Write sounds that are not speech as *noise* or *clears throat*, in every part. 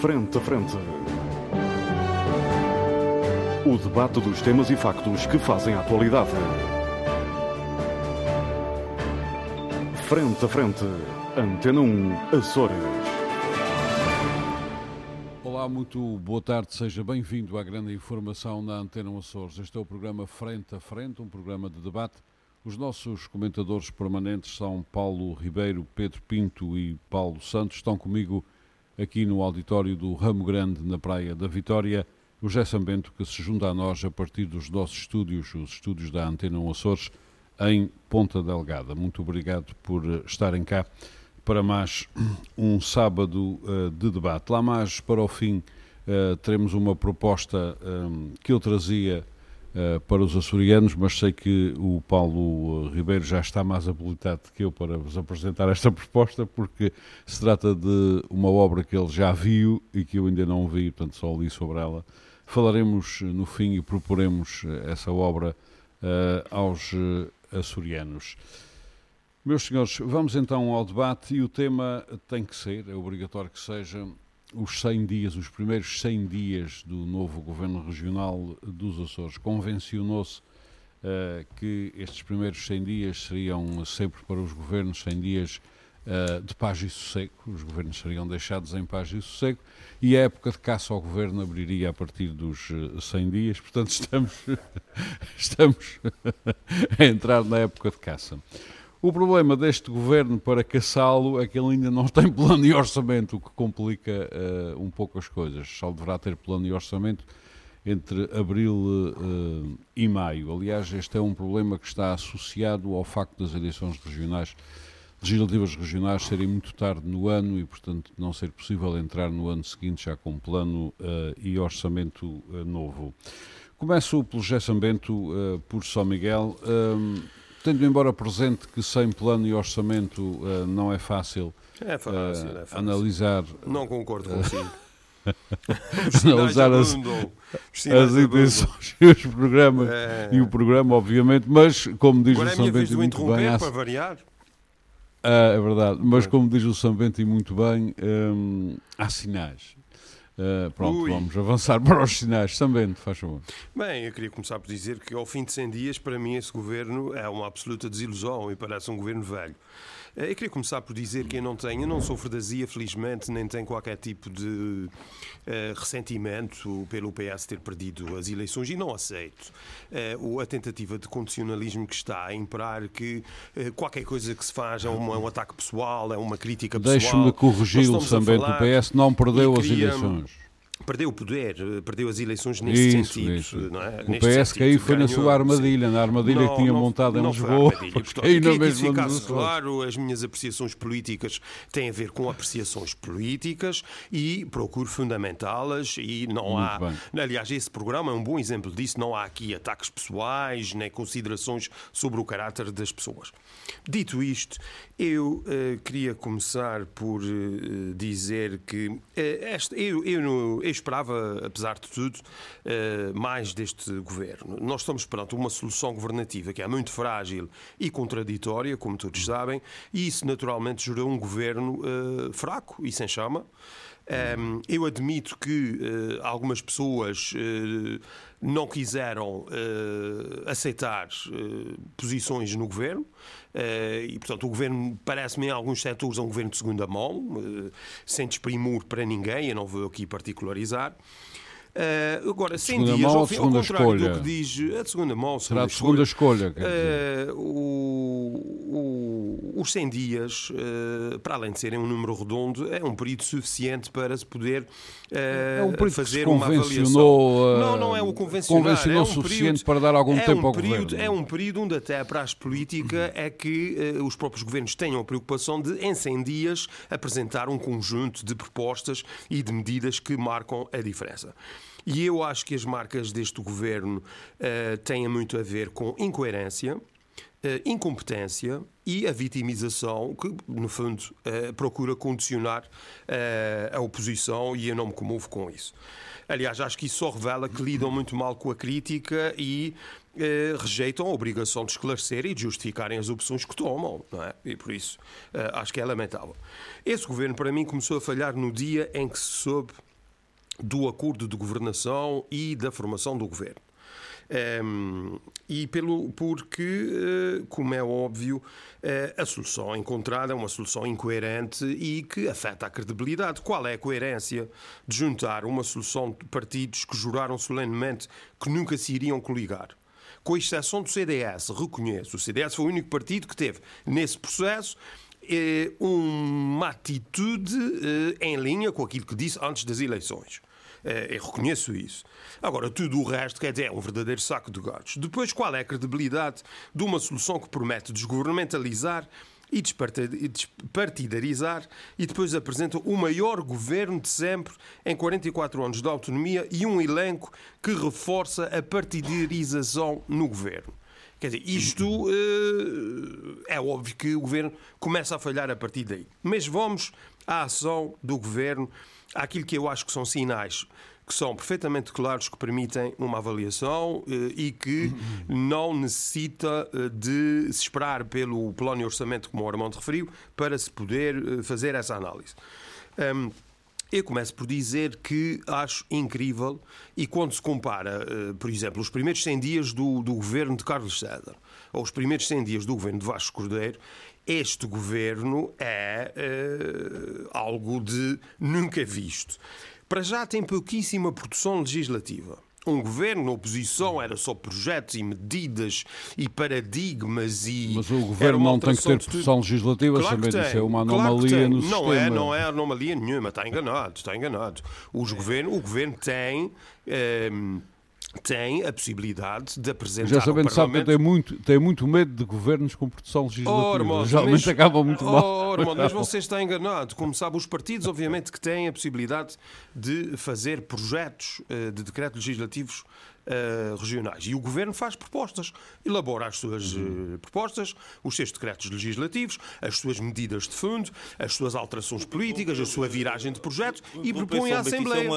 Frente a Frente. O debate dos temas e factos que fazem a atualidade. Frente a Frente. Antena 1, Açores. Olá, muito boa tarde, seja bem-vindo à grande informação na Antena 1 Açores. Este é o programa Frente a Frente, um programa de debate. Os nossos comentadores permanentes são Paulo Ribeiro, Pedro Pinto e Paulo Santos. Estão comigo aqui no auditório do Ramo Grande, na Praia da Vitória, o José Sambento, que se junta a nós a partir dos nossos estúdios, os estúdios da Antena 1 Açores, em Ponta Delgada. Muito obrigado por estarem cá para mais *clears throat* um sábado uh, de debate. Lá mais para o fim uh, teremos uma proposta um, que eu trazia uh, para os açorianos, mas sei que o Paulo Ribeiro já está mais habilitado que eu para vos apresentar esta *laughs* proposta, porque se trata de uma obra que ele já viu e que eu ainda não vi, portanto só li sobre ela. Falaremos no fim e proporemos essa obra aos açorianos. Meus senhores, vamos então ao debate e o tema tem que ser, é obrigatório que seja, os 100 dias, os primeiros 100 dias do novo Governo Regional dos Açores. Convencionou-se uh, que estes primeiros 100 dias seriam sempre para os governos 100 dias uh, de paz e sossego, os governos seriam deixados em paz e sossego, e a época de caça ao governo abriria a partir dos 100 dias, portanto *laughs* estamos, estamos *laughs* a entrar na época de caça. O problema deste governo para caçá-lo é que ele ainda não tem plano e orçamento, o que complica uh, um pouco as coisas. Só deverá ter plano e orçamento entre abril uh, e maio. Aliás, este é um problema que está associado ao facto das eleições regionais, legislativas regionais serem muito tarde no ano e, portanto, não ser possível entrar no ano seguinte já com plano uh, e orçamento novo. Começo pelo Gerson Bento, por São Miguel. Tendo embora presente que sem plano e orçamento uh, não é fácil, é fácil, uh, é fácil. analisar. Não concordo consigo. *laughs* analisar as, as intenções e os programas é... e o programa, obviamente, mas como diz Agora o São Bento muito bem. Há... para variar. Ah, é verdade, mas como diz o São Bento e muito bem, hum, há sinais. Uh, pronto, Ui. vamos avançar *laughs* para os sinais também, faz favor. Bem, eu queria começar por dizer que ao fim de 100 dias, para mim, esse governo é uma absoluta desilusão e parece um governo velho. Eh, eu queria começar por dizer que eu não tenho, eu não sofro ZIA, felizmente, nem tenho qualquer tipo de uh, ressentimento pelo PS ter perdido as eleições e não aceito uh, a tentativa de condicionalismo que está a imperar que uh, qualquer coisa que se faz é, uma, um ataque pessoal, é uma crítica pessoal. Deixe-me corrigi-lo também, o PS não perdeu as eleições perdeu o poder, perdeu as eleições nesse isso, sentido. Isso. Não é? O PS caiu foi na sua armadilha, na armadilha não, que tinha não, montado não em Lisboa. Na mesma ficasse claro, as minhas apreciações políticas têm a ver com apreciações políticas e procuro fundamentá-las e não Muito há... Bem. Aliás, esse programa é um bom exemplo disso, não há aqui ataques pessoais, nem considerações sobre o caráter das pessoas. Dito isto, eu uh, queria começar por uh, dizer que uh, esta, eu, eu, eu, esperava, apesar de tudo, mais deste governo. Nós estamos perante uma solução governativa que é muito frágil e contraditória, como todos sabem, e isso naturalmente gerou um governo fraco e sem chama. Um, eu admito que uh, algumas pessoas uh, não quiseram uh, aceitar posições no governo e, portanto, o governo parece-me em alguns setores um governo de segunda mão, sem desprimor para ninguém, eu não vou aqui particularizar. Uh, agora, 100 segunda dias, mão, ao, fim, segunda ao contrário escolha. do que diz a segunda mão, Será segunda de segunda escolha. escolha uh, o, o, os 100 dias, uh, para além de serem um número redondo, é um período suficiente para se poder é um período fazer que se uma avaliação. Não, não é o convencional. Convencionou é um suficiente período, para dar algum é tempo um ao período, governo. É um período onde até a praxe política é que os próprios governos tenham a preocupação de, em 100 dias, apresentar um conjunto de propostas e de medidas que marcam a diferença. E eu acho que as marcas deste governo uh, têm muito a ver com incoerência, uh, incompetência e a vitimização que, no fundo, uh, procura condicionar a oposição e eu não me comovo com isso. Aliás, acho que isso só revela que lidam muito mal com a crítica e eh, rejeitam a obrigação de esclarecer e de justificarem as opções que tomam, não é? E por isso eh, acho que é lamentável. Esse governo, para mim, começou a falhar no dia em que se soube do acordo de governação e da formação do governo. Um, e pelo, porque, uh, como é óbvio, uh, a solução encontrada é uma solução incoerente e que afeta a credibilidade. Qual é a coerência de juntar uma solução de partidos que juraram solenemente que nunca se iriam coligar? Com exceção do CDS, reconheço, o CDS foi o único partido que teve nesse processo eh, uma atitude em linha com aquilo que disse antes das eleições. Eu reconheço isso. Agora, tudo o resto, quer dizer, é um verdadeiro saco de gatos. Depois, qual é a credibilidade de uma solução que promete desgovernamentalizar e despartidarizar e depois apresenta o maior governo de sempre em 44 anos de autonomia e um elenco que reforça a partidarização no governo. Quer dizer, isto uh, é óbvio que o governo começa a falhar a partir daí. Mas vamos à ação do governo, àquilo que eu acho que são sinais que são perfeitamente claros, que permitem uma avaliação eh, e que não necessita eh, de se esperar pelo plano e orçamento, como o Armando referiu, para se poder eh, fazer essa análise. Eu começo por dizer que acho incrível, e quando se compara, por exemplo, os primeiros 100 dias do, do governo de Carlos César, ou os primeiros 100 dias do governo de Vasco Cordeiro, este governo é uh, algo de nunca visto. Para já tem pouquíssima produção legislativa. Um governo na oposição era só projetos e medidas e paradigmas e. Mas o governo não tem que ter produção legislativa, claro também isso é uma anomalia claro no não sistema. É, não é anomalia nenhuma, está enganado, está enganado. Os governo, o governo tem. Ehm, tem a possibilidade de apresentar Já sabendo, sabe que tem muito, tem muito medo de governos com produção legislativa. Oh, Geralmente acabam muito oh, mal. Irmão, mas você está enganado. Como sabe, os partidos, obviamente, que têm a possibilidade de fazer projetos uh, de decretos legislativos uh, regionais. E o Governo faz propostas, elabora as suas uh, propostas, os seus decretos legislativos, as suas medidas de fundo, as suas alterações políticas, a sua viragem de projetos e propõe à Assembleia.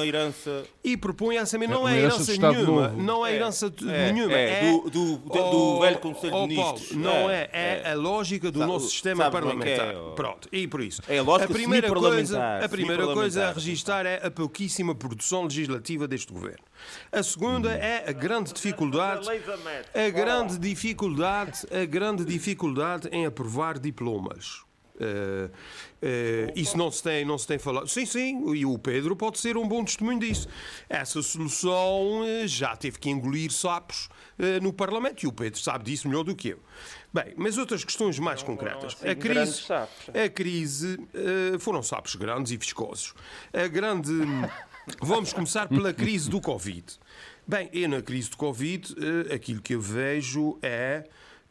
E propõe à Assembleia. Não é, é herança nenhuma. Não é herança é, nenhuma. É, é do, do, do, do oh, velho Conselho oh, de Ministros. Paulo, não é. É, é a lógica do sabe, nosso sistema parlamentar. Pronto, e por isso. É a lógica a primeira coisa, a primeira coisa a registrar é a pouquíssima produção legislativa deste governo. A segunda é a grande dificuldade, a grande dificuldade, a grande dificuldade em aprovar diplomas. Uh, uh, isso não se, tem, não se tem falado. Sim, sim, e o Pedro pode ser um bom testemunho disso. Essa solução uh, já teve que engolir sapos no Parlamento e o Pedro sabe disso melhor do que eu. Bem, mas outras questões mais concretas. a crise, a crise foram sapos grandes e viscosos. A grande. *laughs* Vamos começar pela crise do Covid. Bem, e na crise do Covid, eh, aquilo que eu vejo é.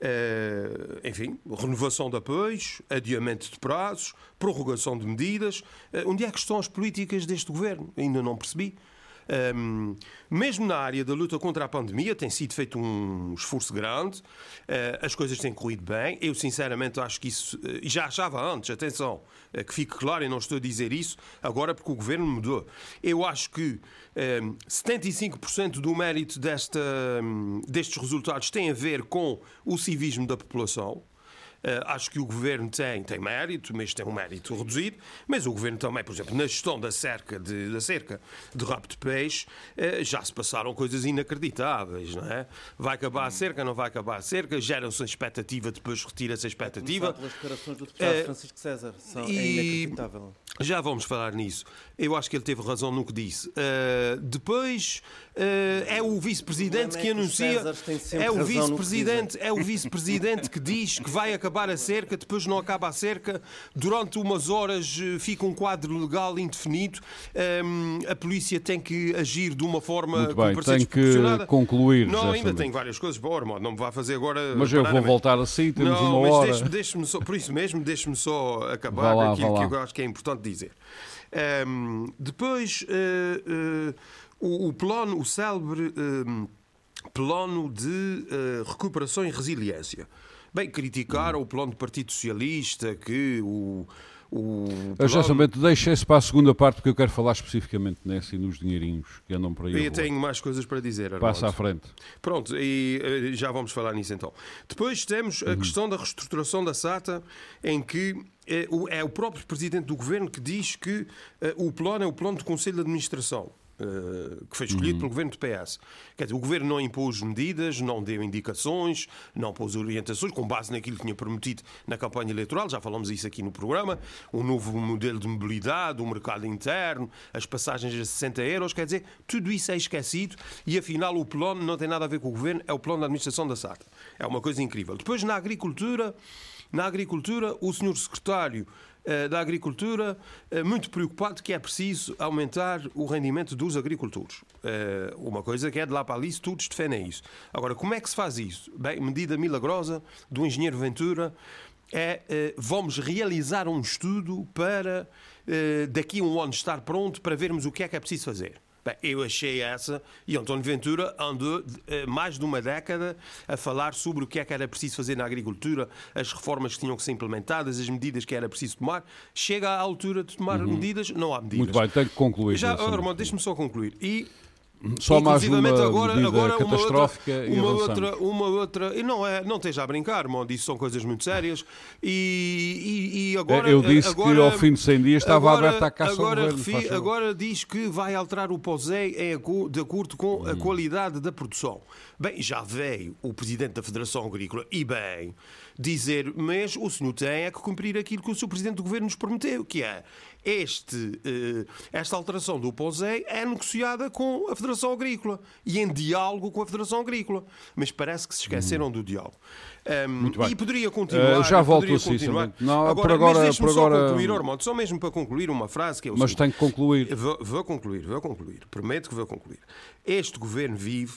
Uh, enfim, renovação de apoios, adiamento de prazos, prorrogação de medidas. Uh, onde é que estão as políticas deste governo? Ainda não percebi. Um, mesmo na área da luta contra a pandemia, tem sido feito um esforço grande, uh, as coisas têm corrido bem. Eu, sinceramente, acho que isso. Uh, já achava antes, atenção, uh, que fique claro, e não estou a dizer isso agora porque o governo mudou. Eu acho que 75% do mérito desta, um, destes resultados tem a ver com o civismo da população. Uh, acho que o governo tem, tem mérito, mas tem um mérito reduzido. Mas o governo também, por exemplo, na gestão da cerca de, da cerca de rabo de peixe, uh, já se passaram coisas inacreditáveis, não é? Vai acabar a cerca, não vai acabar a cerca, gera-se a expectativa, depois retira-se a expectativa. pelas declarações do deputado uh, Francisco César, são, é e... é inacreditável. Já vamos falar nisso. Eu acho que ele teve razão no que disse. depois é o vice-presidente que anuncia. É o vice-presidente, é o vice-presidente que diz que vai acabar acabar a cerca, depois não acaba a cerca, durante umas horas eh, fica um quadro legal indefinido, um, a polícia tem que agir de uma forma Muito bem, tem que concluir. Não, ainda tenho várias coisas para Ormond, não me vá fazer agora. Mas eu vou voltar assim, temos não, uma hora. Deixe, deixe só, por isso mesmo, deixe-me só acabar lá, aquilo que eu acho que é importante dizer. Um, depois, uh, uh, o, o, plano, o célebre um, plano de uh, recuperação e resiliência. Bem, criticaram o plano do Partido Socialista, que o. O. Justamente, deixa isso para a segunda parte, porque eu quero falar especificamente nessa e nos dinheirinhos que andam por aí. Eu tenho mais coisas para dizer. Arnaldo. Passa à frente. Pronto, e uh, já vamos falar nisso então. Depois temos a uhum. questão da reestruturação da SATA, em que é o, é o próprio presidente do governo que diz que uh, o plano é o plano do Conselho de Administração. Uh, que foi escolhido uhum. pelo governo do PS. Quer dizer, o governo não impôs medidas, não deu indicações, não pôs orientações, com base naquilo que tinha prometido na campanha eleitoral, já falamos isso aqui no programa, um novo modelo de mobilidade, o um mercado interno, as passagens a 60 euros, quer dizer, tudo isso é esquecido e afinal o plano não tem nada a ver com o governo, é o plano da administração da SATA. É uma coisa incrível. Depois, na agricultura, na agricultura, o senhor secretário eh, da agricultura, eh, muito preocupado que é preciso aumentar o rendimento dos agricultores. Eh, uma coisa que é de lá para ali, todos defendem isso. Agora, como é que se faz isso? Bem, medida milagrosa do engenheiro Ventura é vamos realizar um estudo para daqui a um ano estar pronto para vermos o que é que é preciso fazer. Bem, eu achei essa, e António Ventura andou eh, mais de uma década a falar sobre o que é que era preciso fazer na agricultura, as reformas que tinham que ser implementadas, as medidas que era preciso tomar. Chega à altura de tomar uhum. medidas, não há medidas. Muito bem, tem que concluir. Já, Armando, deixe-me só concluir. E só mais uma agora, agora catastrófica uma outra, uma outra, uma outra, e não é, não esteja a brincar, Mondi, isso são coisas muito sérias. E, e, e agora eu disse agora, que ao fim de 100 dias estava agora, aberta a caça agora, ao governo. Refi, agora diz que vai alterar o POSEI de acordo com a hum. qualidade da produção. Bem, já veio o presidente da Federação Agrícola e bem dizer, mas o senhor tem é que cumprir aquilo que o seu presidente do governo nos prometeu, que é este, eh, esta alteração do POSEI é negociada com a Federação Agrícola e em diálogo com a Federação Agrícola. Mas parece que se esqueceram hum. do diálogo. Um. E poderia continuar. Uh, já volto a continuar. Não, agora, por agora, mas por agora... só concluir, só mesmo para concluir uma frase que é o Mas tem que concluir. Vou, vou concluir, vou concluir. Prometo que vou concluir. Este governo vive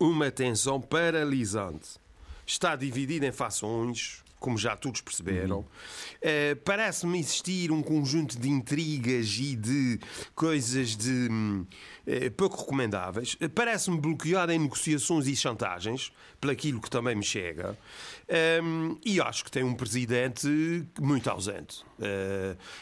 uma tensão paralisante. Está dividido em fações, como já todos perceberam. Uhum. Uh, Parece-me existir um conjunto de intrigas e de coisas de uh, pouco recomendáveis. Uh, Parece-me bloqueado em negociações e chantagens, pelaquilo que também me chega. Um, e acho que tem um presidente muito ausente.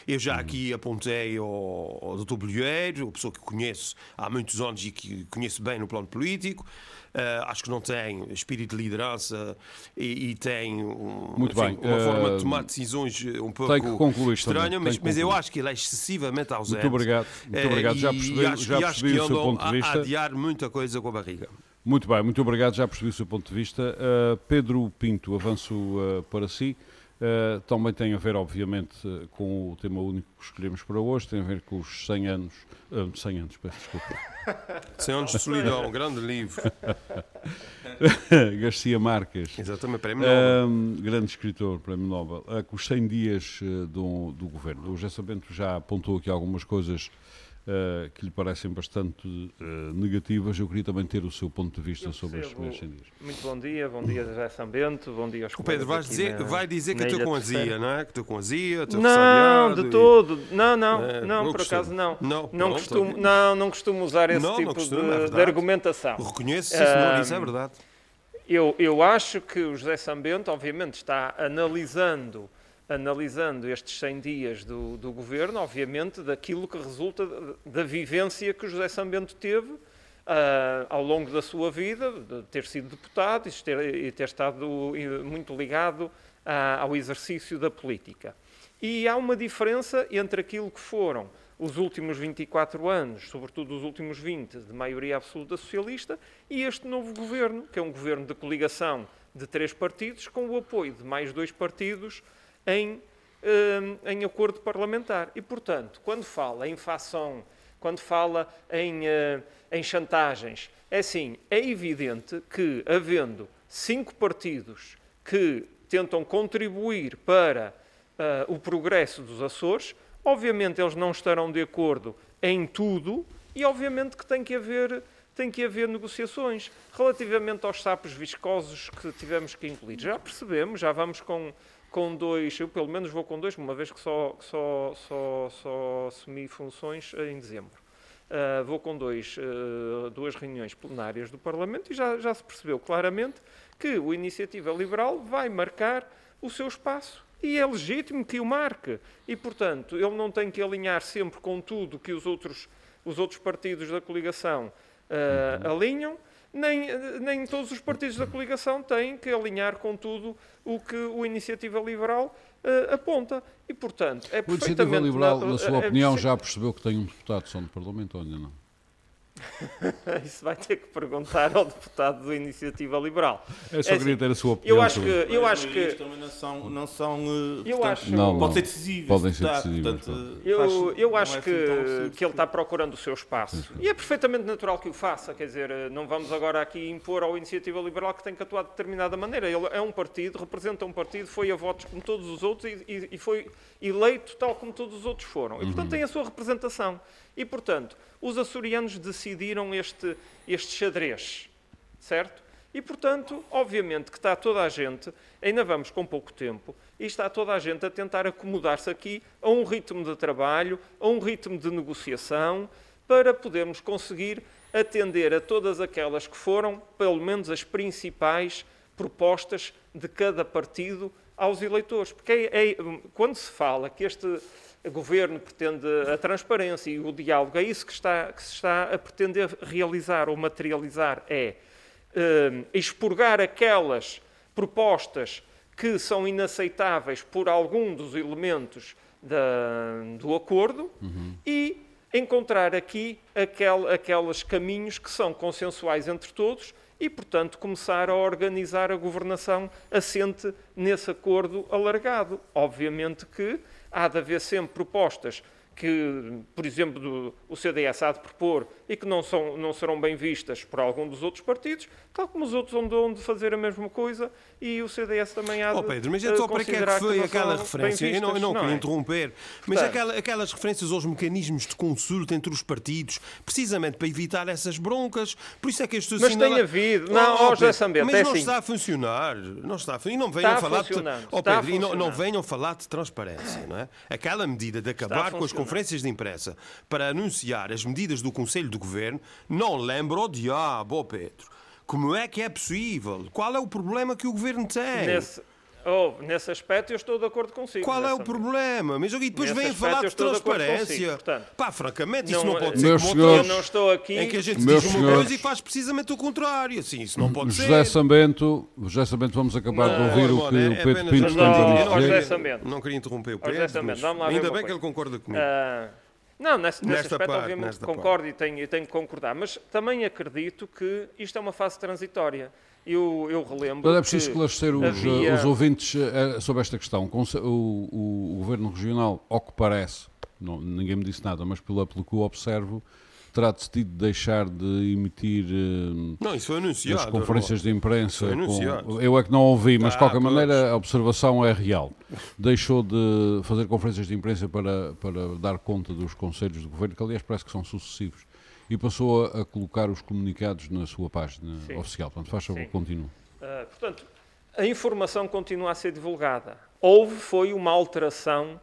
eu já aqui apontei ao, ao Dr. Bolheiro, uma pessoa que conheço há muitos anos e que conheço bem no plano político. Uh, acho que não tem espírito de liderança e, e tem um, Muito enfim, bem. uma uh, forma de tomar decisões um pouco estranha, mas, mas eu acho que ele é excessivamente ausente. Muito obrigado. Muito obrigado. Já percebi, acho, já percebi o seu ponto de vista. A adiar muita coisa com a barriga. Muito bem, muito obrigado. Já percebi o seu ponto de vista. Uh, Pedro Pinto, avanço para si. Uh, também tem a ver, obviamente, com o tema único que escolhemos para hoje, tem a ver com os 100 anos, uh, 100 anos, peço desculpa. *laughs* 100 anos de solidão, um grande livro. *laughs* Garcia Marques. Exatamente, Prémio Nobel. Um, grande escritor, Prémio Nobel. Uh, com os 100 dias do, do governo. O José Bento já apontou aqui algumas coisas uh, que lhe parecem bastante uh, negativas. Eu queria também ter o seu ponto de vista sobre 100 dias. Muito bom dia, bom dia José Sambento, bom dia aos O Pedro, vais dizer, na, vai dizer que estou com azia, não é? Que estou com azia, estou Não, de todo. Não, não, é, não, não por acaso não. Não, não, costumo, não, não costumo usar esse não, tipo costumo, de, é de, argumentação. Reconheço, se não, isso é verdade. Eu, eu acho que o José Sambento, obviamente, está analisando analisando estes 100 dias do, do, governo, obviamente, daquilo que resulta da vivência que José Sambento teve uh, ao longo da sua vida, de ter sido deputado e ter, e ter estado muito ligado uh, ao exercício da política. E há uma diferença entre aquilo que foram os últimos 24 anos, sobretudo os últimos 20, de maioria absoluta socialista, e este novo governo, que é um governo de coligação de três partidos, com o apoio de mais dois partidos em, hum, em acordo parlamentar. E, portanto, quando fala em fação, quando fala em, eh, em chantagens, é assim, é evidente que, havendo cinco partidos que tentam contribuir para uh, o progresso dos Açores, obviamente eles não estarão de acordo em tudo e, obviamente, que tem que haver tem que haver negociações. Relativamente aos sapos viscosos que tivemos que incluir, já percebemos, já vamos com com dois, eu pelo menos vou com dois, uma vez que só, só, só, só assumi funções em dezembro. Uh, vou com dois, uh, duas reuniões plenárias do Parlamento e já, já se percebeu claramente que o Iniciativa Liberal vai marcar o seu espaço e é legítimo que o marque. E, portanto, ele não tem que alinhar sempre com tudo que os outros, os outros partidos da coligação uh, alinham, nem, nem todos os partidos da coligação têm que alinhar com tudo o que o Iniciativa Liberal uh, aponta. E, portanto, é O Iniciativa Liberal, na, na sua é, opinião, já percebeu que tem um deputado só no Parlamento ou ainda não? *laughs* Isso vai ter que perguntar ao deputado da Iniciativa Liberal. Eu só É queria assim, ter a sua opinião. Eu acho que, eu Mas acho que também não são, não são eh, Eu portanto, acho- Não, pode não. ser decisivas. Podem ser tá, decisivas, portanto, Eu, faz- eu não acho é que, assim que ele está procurando o seu espaço. E é perfeitamente natural que o faça. Quer dizer, eh, não vamos agora aqui impor ao Iniciativa Liberal que tem que atuar de determinada maneira. Ele é um partido, representa um partido, foi a votos como todos os outros e, e- e foi eleito tal como todos os outros foram. E, portanto, tem a sua representação. E, portanto, os açorianos decidiram este, este xadrez, certo? E, portanto, obviamente que está toda a gente, ainda vamos com pouco tempo, e está toda a gente a tentar acomodar-se aqui a um ritmo de trabalho, a um ritmo de negociação, para podermos conseguir atender a todas aquelas que foram, pelo menos, as principais propostas de cada partido aos eleitores. Porque é- é- quando se fala que este governo pretende a transparência e o diálogo, é isso que, está, que se está a pretender realizar ou materializar, é eh, expurgar aquelas propostas que são inaceitáveis por algum dos elementos da- do acordo e encontrar aqui aquel, aqueles caminhos que são consensuais entre todos e, portanto, começar a organizar a governação assente nesse acordo alargado. Obviamente que há de haver sempre propostas que, por exemplo, do- o CDS há de propor e que não, são, não serão bem vistas por algum dos outros partidos, tal como os outros onde de fazer a mesma coisa e o CDS também há de Oh Pedro, mas eh, é só para que é que foi não aquela referência? Eu não, eu não vistas, queria é? interromper, mas Portanto- aquela- aquelas referências aos mecanismos de consulta entre os partidos, precisamente para evitar essas broncas, por isso é que estes Mas tem havido. Não, ó, José Sambento, mas é não assim. está a funcionar. Não está a funcionar. E não venham Está falar de, oh, Pedro, e não, não venham falar de transparência, não é? Aquela medida de acabar com as. Conferências de imprensa para anunciar as medidas do Conselho de Governo não lembra o diabo, Pedro. Como é que é possível? Qual é o problema que o Governo tem? Nesse, oh, nesse aspecto eu estou de acordo consigo. Qual é o problema? Mas e depois vêm aspecto falar de de transparência. consigo, portanto. Pá, francamente, isso Não, não pode ser como senhores- Eu não estou aqui. em que a gente Meus diz uma senhores- coisa e faz precisamente o contrário. Assim, isso não pode José ser. Sambento, José Sambento, vamos acabar de Não, ouvir o Olha, que é o Pedro Pinto nos José dizer. Sambento. Não queria interromper o José Pedro, mas ainda uma bem que ele concorda comigo. Ah, não, nesse, nesse aspecto, parte, obviamente, concordo e tenho, e tenho que concordar, mas também acredito que isto é uma fase transitória. Eu, eu relembro. Mas é preciso que esclarecer os, havia- os ouvintes eh, sobre esta questão. O, o- o Governo Regional, ao que parece, não- ninguém me disse nada, mas pelo, pelo que eu observo, terá decidido deixar de emitir eh, Não, isso foi anunciado. as conferências de imprensa. Foi com- anunciado. eu é que não ouvi, mas de Ah, qualquer pois. maneira a observação é real. Deixou de fazer conferências de imprensa para, para dar conta dos conselhos do Governo, que aliás parece que são sucessivos, e passou a, a colocar os comunicados na sua página Sim. oficial. Portanto, faz favor, continue. Ah, portanto, a informação continua a ser divulgada. Houve, foi uma alteração,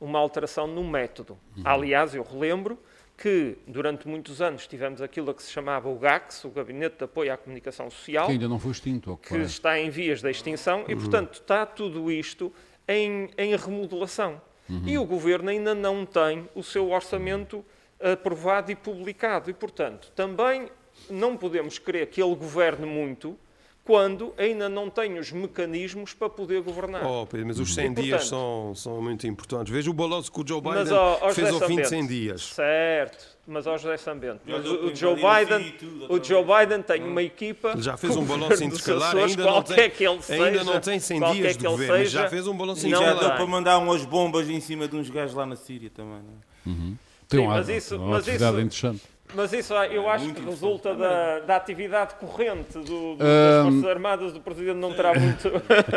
uma alteração no método. Uhum. Aliás, eu relembro que durante muitos anos tivemos aquilo que se chamava o GACS, o Gabinete de Apoio à Comunicação Social, Que ainda não foi extinto, que parece. está em vias de extinção e, portanto, está tudo isto em, em remodelação. E o Governo ainda não tem o seu orçamento aprovado e publicado. E, portanto, também não podemos querer que ele governe muito quando ainda não tem os mecanismos para poder governar. Oh, Pedro, mas os 100 E, dias portanto- são, são muito importantes. Veja o balanço que o Joe Biden Mas, ó, ó, fez ao fim de Sambento, 100 dias. Certo, mas ao José Sambento. Mas o, o Joe Biden, o Joe. Biden tem uma equipa. Ele já fez um balanço intercalar, ainda não tem, que ele ainda seja, não tem 100 qualquer dias de governo, mas seja, já fez um balanço não já intercalar. deu para mandar umas bombas em cima de uns gajos lá na Síria também. Não é? Tem Sim, uma, mas isso- uma mas atividade isso- interessante. Mas isso ah, eu acho muito que resulta da, da atividade corrente do, do- das Forças Armadas do Presidente não terá muito.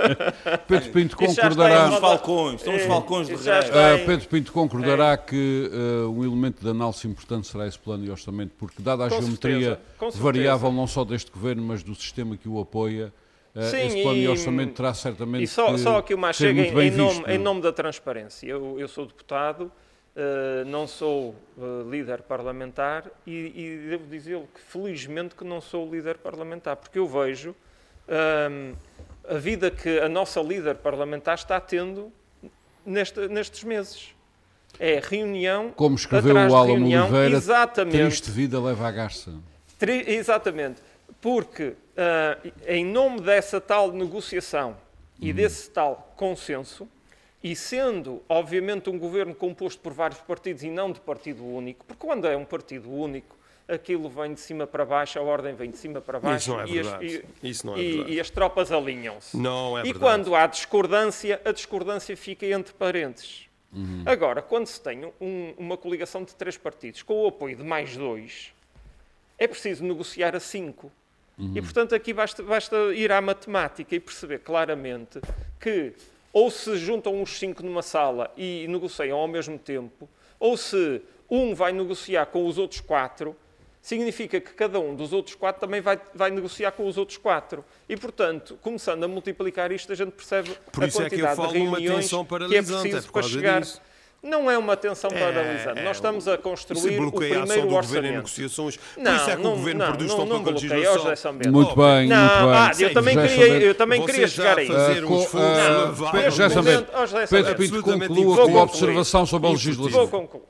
*laughs* Pedro Pinto *laughs* concordará. falcões, são os É, falcões de Ah, em- Pedro Pinto concordará que ah, um elemento de análise importante será esse plano de orçamento, porque, dada a Com geometria certeza, variável não só deste governo, mas do sistema que o apoia, ah, Sim, esse plano de e- orçamento terá certamente E só, que só aqui uma chega em, em nome, em é? nome da transparência. Eu, eu sou deputado, eh, não sou eh, líder parlamentar e, e devo dizê-lo que felizmente que não sou líder parlamentar, porque eu vejo ahm, a vida que a nossa líder parlamentar está tendo neste- nestes meses. É reunião. Como escreveu atrás o Alan reunião, Oliveira, exatamente. triste vida leva à garça. Tri- Exatamente. Porque, ah, em nome dessa tal negociação e desse tal consenso, e sendo, obviamente, um governo composto por vários partidos e não de partido único, porque quando é um partido único, aquilo vem de cima para baixo, a ordem vem de cima para baixo Isso não é e, as, verdade. e- Isso não é e- verdade. e as tropas alinham-se. Não é e verdade. quando há discordância, a discordância fica entre parênteses. Uhum. Agora, quando se tem um- uma coligação de três partidos com o apoio de mais dois, é preciso negociar a cinco. E, portanto, aqui basta, basta ir à matemática e perceber claramente que ou se juntam os cinco numa sala e negociam ao mesmo tempo, ou se um vai negociar com os outros quatro, significa que cada um dos outros quatro também vai, vai negociar com os outros quatro. E, portanto, começando a multiplicar isto, a gente percebe Por a isso é que eu quantidade falo de reuniões tensão que é preciso é por para chegar... disso. Não é uma tensão É, paralisante. é, Nós estamos a construir o bloqueia a ação primeiro do governo em orçamento. negociações. Por Não, isso é que não, o governo não, produz não, tão não pouca bloqueia, legislação. Muito bem, Não, muito bem. ah, eu também José queria, eu também Você queria chegar a aí. fazer um esforço ah, elevado. Pe- José Pedro Pinto absolutamente conclua com uma Vou observação sobre a Vou legislação. concluir.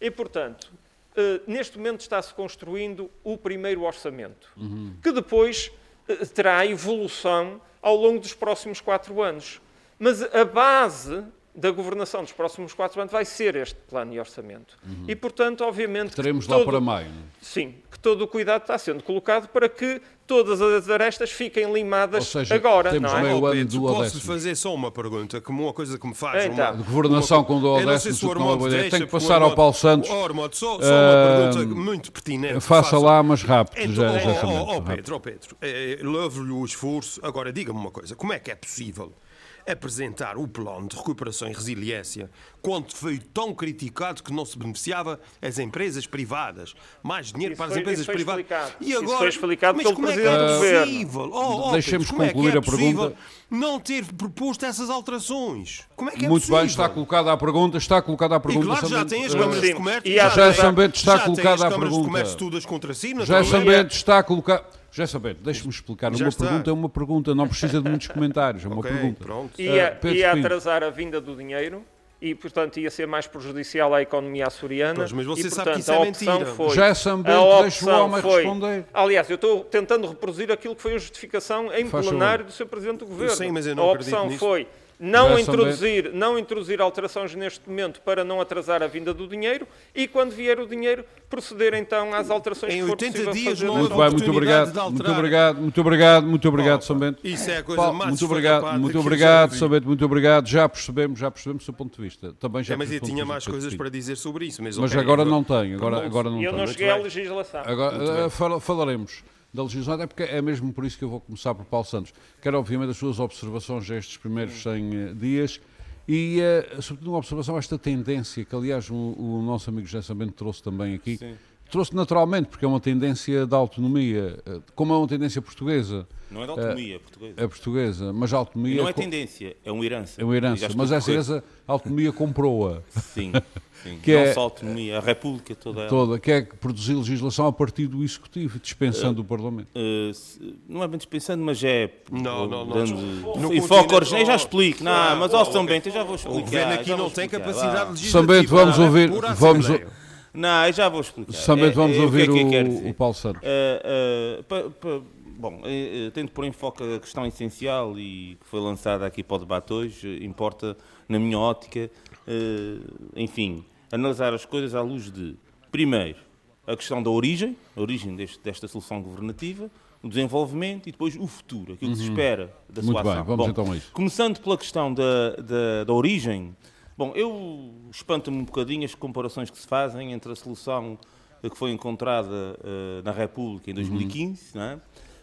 E, portanto, eh, neste momento está-se construindo o primeiro orçamento, Uhum. que depois eh, terá evolução ao longo dos próximos quatro anos. Mas a base da governação dos próximos quatro anos vai ser este plano e orçamento. E, portanto, obviamente... Uhum. Teremos lá todo- para maio. não é? Sim, que todo o cuidado está sendo colocado para que todas as arestas fiquem limadas Ou seja, agora, temos não é? meio Oh, Pedro, do posso fazer só uma pergunta, como uma coisa que me faz Então. uma, De governação uma- com se o se ideia. deixa, Tem que passar ao Paulo Santos. Oh, só, só uma pergunta muito pertinente. Faça Faça- lá, mas rápido, Então, José oh, oh, oh, rápido. Pedro, oh, Pedro, eh, levo-lhe o esforço. Agora, diga-me uma coisa: como é que é possível apresentar o plano de recuperação e resiliência quando foi tão criticado que não se beneficiava as empresas privadas? Mais dinheiro Isso para as foi- empresas isso foi privadas. explicado. E Isso agora, foi explicado mas pelo como é que é possível? Oh, oh, Deixemos Pedro, como é concluir é a pergunta. possível Não ter proposto essas alterações. Como é que é Muito possível? bem, está colocada a pergunta. Está colocada a E pergunta. claro, já tem as câmaras de comércio. E já José tem- Sambento está já tem colocada as a câmaras de pergunta. comércio todas contra si. Naturalmente. Sambento está colocado. José Sambento, deixe-me explicar. Já Uma está. pergunta é uma pergunta, não precisa de muitos comentários. É uma Ok, pergunta. pronto. Ia, Pedro ia atrasar a vinda do dinheiro e, portanto, ia ser mais prejudicial à economia açoriana. Pois, mas você e, sabe portanto, que isso é a opção mentira. Foi, Já é a Sambento, deixe o opção homem foi- responder. Aliás, eu estou tentando reproduzir aquilo que foi a justificação em Faz plenário do Sr. Presidente do Governo. sei, mas eu não a acredito opção nisso. Não é introduzir, não introduzir alterações neste momento para não atrasar a vinda do dinheiro e, quando vier o dinheiro, proceder então às alterações Em que for 80 possível dias fazer. não Muito bem, muito obrigado. Muito obrigado, muito obrigado, muito obrigado, Opa, Sambento. Isso é a coisa Paulo, mais muito obrigado, muito obrigado, vi. Sambento, muito obrigado. Já percebemos, já percebemos o seu ponto de vista. Também já É, mas eu tinha mais coisas para dizer sobre isso. Mas, Mas ok, agora eu- não tenho, agora, agora não E eu tenho. não cheguei à legislação. Agora, eh, fala- falaremos da legislação, até porque é mesmo por isso que eu vou começar por Paulo Santos. Quero, obviamente, as suas observações a estes primeiros 100 eh, dias e, eh, sobretudo, uma observação a esta tendência que, aliás, o, o nosso amigo José Sambento trouxe também aqui. Trouxe naturalmente, porque é uma tendência da autonomia, eh, como é uma tendência portuguesa, Não é da autonomia portuguesa. a portuguesa, mas a E autonomia não é tendência, é uma herança. é uma herança, mas a essa correr. herança a autonomia comprou-a Sim, sim. *laughs* Que não é- só a autonomia, a República toda ela. toda, que é produzir legislação a partir do Executivo, dispensando o Parlamento. Uh, se- não é bem dispensando, mas é. Não, não, não. dando- e foco original, eu já explico. Não, ah, mas oh, ao ok. São Bento, eu já vou explicar. O governo aqui não tem capacidade legislativa. Sambento, vamos é ouvir- pura vamos-. Não, eu já vou explicar. Sambento, vamos É, é, ouvir o é Paulo Santos. Uh, uh, bom, eh, eh, tendo por enfoque a questão essencial e que foi lançada aqui para o debate hoje, eh, importa, na minha ótica, enfim, analisar as coisas à luz de, primeiro, a questão da origem, a origem deste- desta solução governativa, o desenvolvimento e depois o futuro, aquilo que se espera da Uhum. Muito sua bem, ação. vamos Bom, então a isso. Começando pela questão da, da, da origem, bom, eu espanto-me um bocadinho as comparações que se fazem entre a solução que foi encontrada eh, na República em 2015, não é?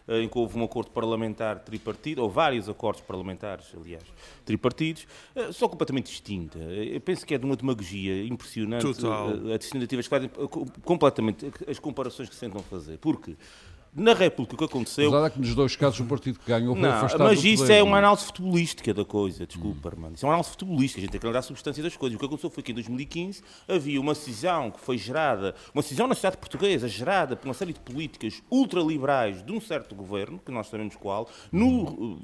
Eh, em que houve um acordo parlamentar tripartido, ou vários acordos parlamentares, aliás, tripartidos, eh, só completamente distinta. Eh, Eu penso que é de uma demagogia impressionante Total. as tentativas que fazem, co- completamente, as comparações que se tentam fazer. Porque na República o que aconteceu... Apesar de que nos dois casos o partido que ganhou foi Não, afastado mas isso poder, é uma análise futebolística da coisa, desculpa, Hum. mano. Isso é uma análise futebolística, a gente tem que olhar a substância das coisas. O que aconteceu foi que em 2015 havia uma decisão que foi gerada, uma decisão na sociedade portuguesa, gerada por uma série de políticas ultraliberais de um certo governo, que nós sabemos qual, no.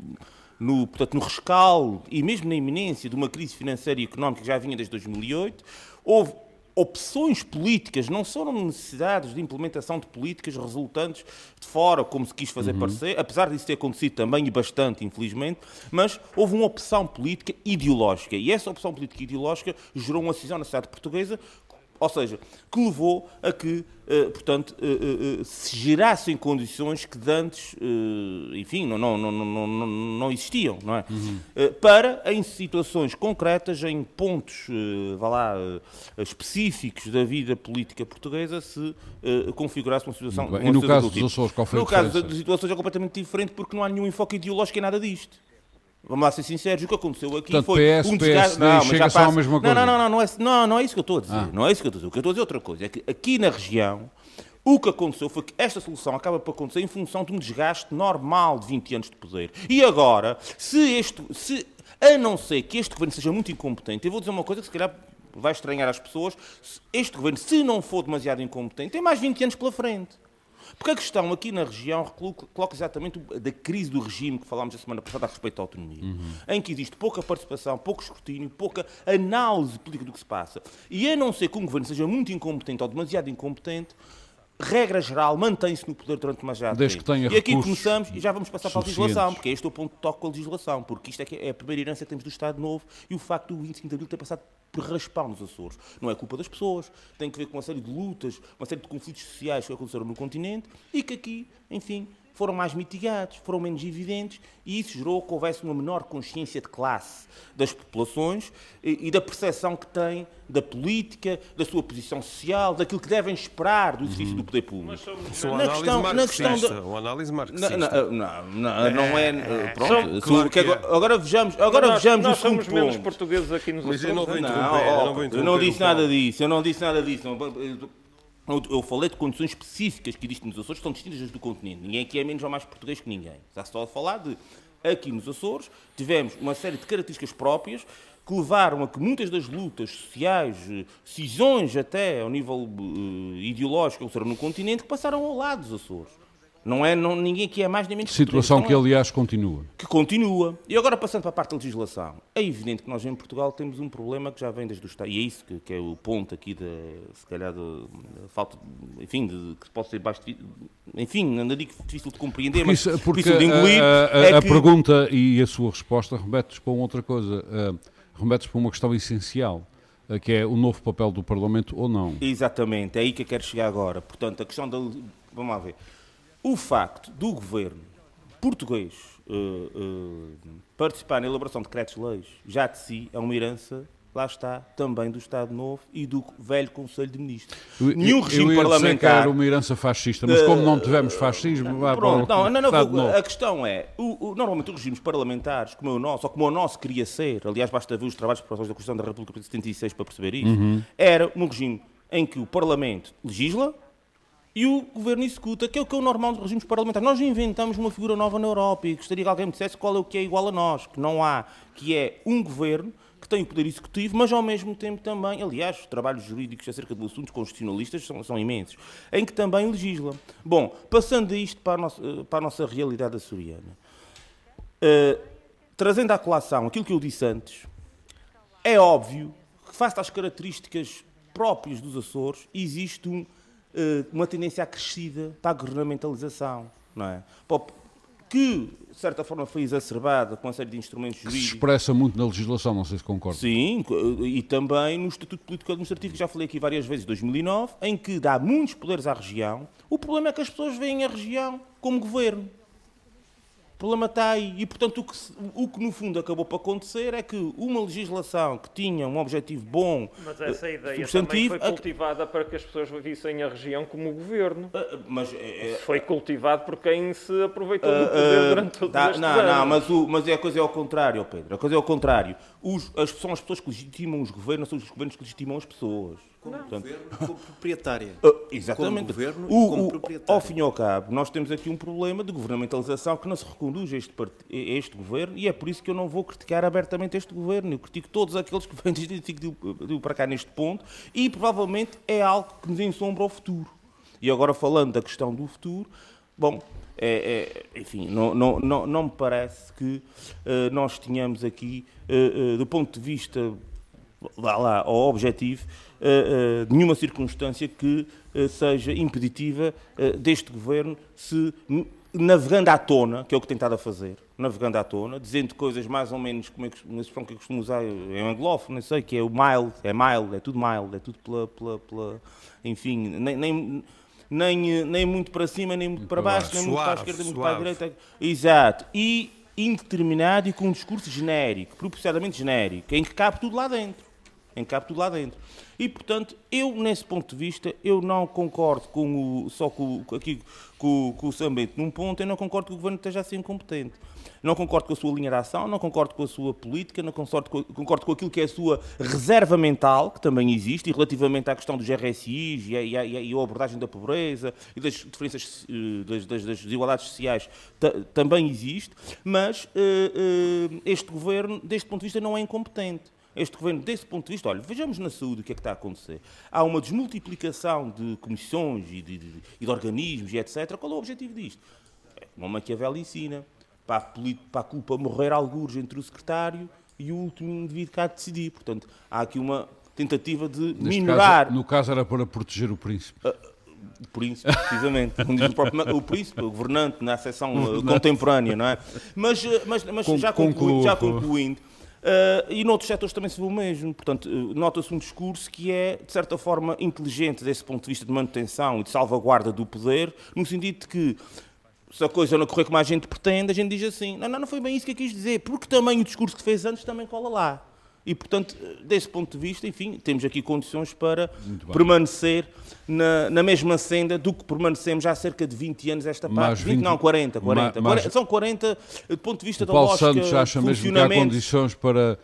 No, portanto, no rescaldo e mesmo na iminência de uma crise financeira e económica que já vinha desde 2008, houve opções políticas, não foram necessidades de implementação de políticas resultantes de fora, como se quis fazer parecer, apesar disso ter acontecido também e bastante, infelizmente, mas houve uma opção política ideológica e essa opção política ideológica gerou uma decisão na sociedade portuguesa Ou seja, que levou a que, uh, portanto, uh, uh, se gerassem condições que antes, enfim, não, não, não, não, não, existiam, não é? Uhum. para, em situações concretas, em pontos, vá lá, específicos da vida política portuguesa, se configurasse uma situação... Uma e no caso dos Açores, qual foi No caso das situações é completamente diferente, porque não há nenhum enfoque ideológico em nada disto. Vamos lá ser sinceros, o que aconteceu aqui Portanto, foi PS, um desgaste. Não, mas chega só a mesma coisa. Não, não, não, não, é, não, não é isso que eu estou a dizer. Ah. Não é isso que eu estou a dizer. O que eu estou a dizer é outra coisa. É que aqui na região, o que aconteceu foi que esta solução acaba por acontecer em função de um desgaste normal de 20 anos de poder. E agora, se este. Se, a não ser que este governo seja muito incompetente, eu vou dizer uma coisa que se calhar vai estranhar às pessoas, este governo, se não for demasiado incompetente, tem mais 20 anos pela frente. Porque a questão aqui na região coloca exatamente da crise do regime que falámos a semana passada a respeito à autonomia, uhum. em que existe pouca participação, pouco escrutínio, pouca análise política do que se passa. E a não ser que um governo seja muito incompetente ou demasiado incompetente, regra geral, mantém-se no poder durante demasiado Desde tempo. Que tenha e aqui começamos, e já vamos passar para a legislação, porque este é o ponto de toque com a legislação, porque isto é, é a primeira herança que temos do Estado Novo e o facto do 25 de Abril ter passado por raspar nos Açores. Não é culpa das pessoas, tem que ver com uma série de lutas, uma série de conflitos sociais que aconteceram no continente e que aqui, enfim, foram mais mitigados, foram menos evidentes e isso gerou que houvesse uma menor consciência de classe das populações e, e, da percepção que têm da política, da sua posição social, daquilo que devem esperar do exercício uhum. do poder público. Somos... Na questão, na questão da... uma análise marxista. Não, não, não, não é, é pronto. Claro que é. Agora vejamos, agora nós, vejamos nós o somos menos portugueses aqui nos Mas eu não não, eu não, vou interromper eu não disse nada disso, eu não disse nada disso. Eu falei de condições específicas que existem nos Açores, que são distintas das do continente. Ninguém aqui é menos ou mais português que ninguém. Está só a falar de, aqui nos Açores, tivemos uma série de características próprias que levaram a que muitas das lutas sociais, decisões até ao nível uh, ideológico, que no continente, que passaram ao lado dos Açores. Não é não, ninguém que é mais nem menos Situação que, é. aliás, continua. Que continua. E agora, passando para a parte da legislação, é evidente que nós em Portugal temos um problema que já vem desde o Estado, e é isso que, que é o ponto aqui, de, se calhar, de, de falta, enfim, de, que pode ser baixo, enfim, não digo difícil de compreender, mas porque difícil de engolir. A, a, é a que... pergunta e a sua resposta remete-nos para outra coisa, uh, remete-nos para uma questão essencial que é o novo papel do Parlamento ou não. Exatamente, é aí que eu quero chegar agora. Portanto, a questão da. Vamos lá ver o facto do governo português uh, uh, participar na elaboração de decretos-leis já de si é uma herança lá está, também do Estado Novo e do velho Conselho de Ministros. Nenhum regime eu parlamentar. era uma herança fascista, mas como não tivemos fascismo, vai pronto, para o não, não, não, Novo. A questão é, o, o, normalmente os regimes parlamentares, como é o nosso, ou como o nosso queria ser, aliás, basta ver os trabalhos para da Constituição da República de 76 para perceber isso, uhum. era um regime em que o Parlamento legisla, e o governo executa, que é o que é o normal dos regimes parlamentares. Nós inventamos uma figura nova na Europa e gostaria que alguém me dissesse qual é o que é igual a nós, que não há, que é um governo que tem o poder executivo, mas ao mesmo tempo também, aliás, os trabalhos jurídicos acerca de assuntos constitucionalistas são, são imensos, em que também legisla. Bom, passando isto para a nossa, para a nossa realidade açoriana, uh, trazendo à colação aquilo que eu disse antes, é óbvio que, face às características próprias dos Açores, existe um uma tendência acrescida para a governamentalização, não é? Que, de certa forma, foi exacerbada com uma série de instrumentos jurídicos. Que se expressa muito na legislação, não sei se concorda. Sim, e também no Estatuto Político Administrativo, que já falei aqui várias vezes, 2009, em que dá muitos poderes à região. O problema é que as pessoas veem a região como governo. O problema está aí. E, portanto, o que, o que no fundo acabou por acontecer é que uma legislação que tinha um objetivo bom. Mas essa eh, ideia também foi cultivada para que as pessoas vissem a região como governo. Uh, mas, é, foi cultivado por quem se aproveitou uh, do poder durante todos tá, não, anos. Não, mas, o, mas é a coisa é ao contrário, Pedro. A coisa é ao contrário. Os, as, são as pessoas que legitimam os governos, são os governos que legitimam as pessoas como Portanto, governo, como proprietária. *laughs* Uh, exatamente. Como governo o, como proprietária. Ao fim e ao cabo, nós temos aqui um problema de governamentalização que não se reconduz a este, a este governo e é por isso que eu não vou criticar abertamente este governo. Eu critico todos aqueles que *laughs* vêm de para cá neste ponto e provavelmente é algo que nos ensombra o futuro. E agora falando da questão do futuro, bom, é, é, enfim, não, não, não, não me parece que uh, nós tenhamos aqui, uh, uh, do ponto de vista lá, lá, ao objetivo, uh, uh, nenhuma circunstância que uh, seja impeditiva deste governo se navegando à tona, que é o que tem estado a fazer, navegando à tona, dizendo coisas mais ou menos, como é que, uma expressão que eu costumo usar, é um anglófono, não sei, que é o mild, é mild, é tudo mild, é tudo pela, pela, pela enfim, nem, nem, nem, nem muito para cima, nem muito para baixo, nem muito para a esquerda, nem muito para a direita. Exato. E indeterminado e com um discurso genérico, propositadamente genérico, em que cabe tudo lá dentro. Em que cabe tudo lá dentro. E, portanto, eu, nesse ponto de vista, eu não concordo com o, só com, aqui, com, com o Sambento num ponto, eu não concordo que o Governo esteja assim incompetente. Não concordo com a sua linha de ação, não concordo com a sua política, não concordo com, concordo com aquilo que é a sua reserva mental, que também existe, e relativamente à questão dos RSIs e a, e e abordagem da pobreza e das diferenças, eh, das, das, das desigualdades sociais, também existe, mas uh, uh, este Governo, deste ponto de vista, não é incompetente. Este governo, desse ponto de vista, olha, vejamos na saúde o que é que está a acontecer. Há uma desmultiplicação de comissões e de, de, e de organismos e etc. Qual é o objetivo disto? É uma maquiavelicina, para a, para a culpa morrer algures entre o secretário e o último indivíduo que há de decidir. Portanto, há aqui uma tentativa de Neste minorar... Caso, no caso era para proteger o príncipe. Uh, o príncipe, precisamente. o, príncipe, o governante, na acessão uh, *laughs* contemporânea, não é? Mas, uh, mas, mas já, concluindo, já concluindo Uh, e noutros setores também se vê o mesmo. Portanto, uh, nota-se um discurso que é, de certa forma, inteligente desse ponto de vista de manutenção e de salvaguarda do poder, no sentido de que se a coisa não correr como a gente pretende, a gente diz assim: não, não, não foi bem isso que eu quis dizer, porque também o discurso que fez antes também cola lá. E, portanto, desse ponto de vista, enfim, temos aqui condições para permanecer na, na, mesma senda do que permanecemos já há cerca de 20 anos esta parte. 20, 20, não, 40, 40. Mais, 40 são 40 do ponto de vista da Paulo lógica Santos acha mesmo que há condições para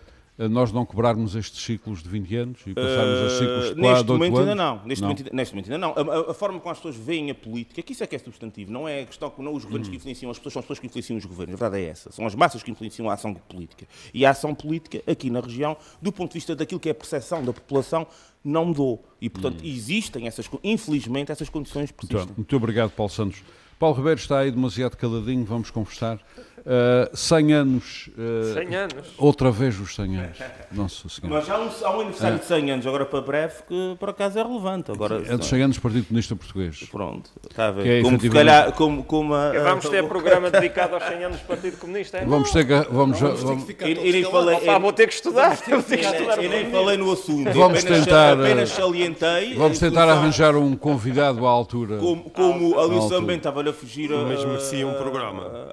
nós não cobrarmos estes ciclos de 20 anos e passarmos uh, a ciclos de 4, Neste momento anos? ainda não. Neste, não. Momento, neste momento ainda não. A, a, forma como as pessoas veem a política, que isso é que é substantivo, não é a questão que não os governos hum. que influenciam as pessoas, são as pessoas que influenciam os governos. A verdade é essa. São as massas que influenciam a ação política. E a ação política, aqui na região, do ponto de vista daquilo que é a percepção da população, não mudou. E, portanto, hum. existem essas, infelizmente, essas condições persistem. Muito, muito obrigado, Paulo Santos. Paulo Ribeiro está aí demasiado caladinho, vamos conversar. Uh, 100 anos. Uh, 100 anos. Outra vez os 100 anos. *laughs* Nossa Senhora. Mas há um, há um aniversário é. de 100 anos, agora para breve, que por acaso é relevante. Agora, é dos 100 anos do Partido Comunista Português. Pronto, está a ver. É, como, efetivamente... calhar, como, como a, Vamos ter *laughs* programa dedicado aos 100 anos do Partido Comunista. É? Vamos ter que. Vamos, não, vamos, ter que e, nem falei, Opa, vou ter que estudar. *laughs* Ter que estudar. Eu nem falei no assunto. Vamos apenas, tentar. Apenas salientei. Vamos tentar arranjar um convidado à altura. Como, como ali o também estava a fugir. Mas merecia um programa.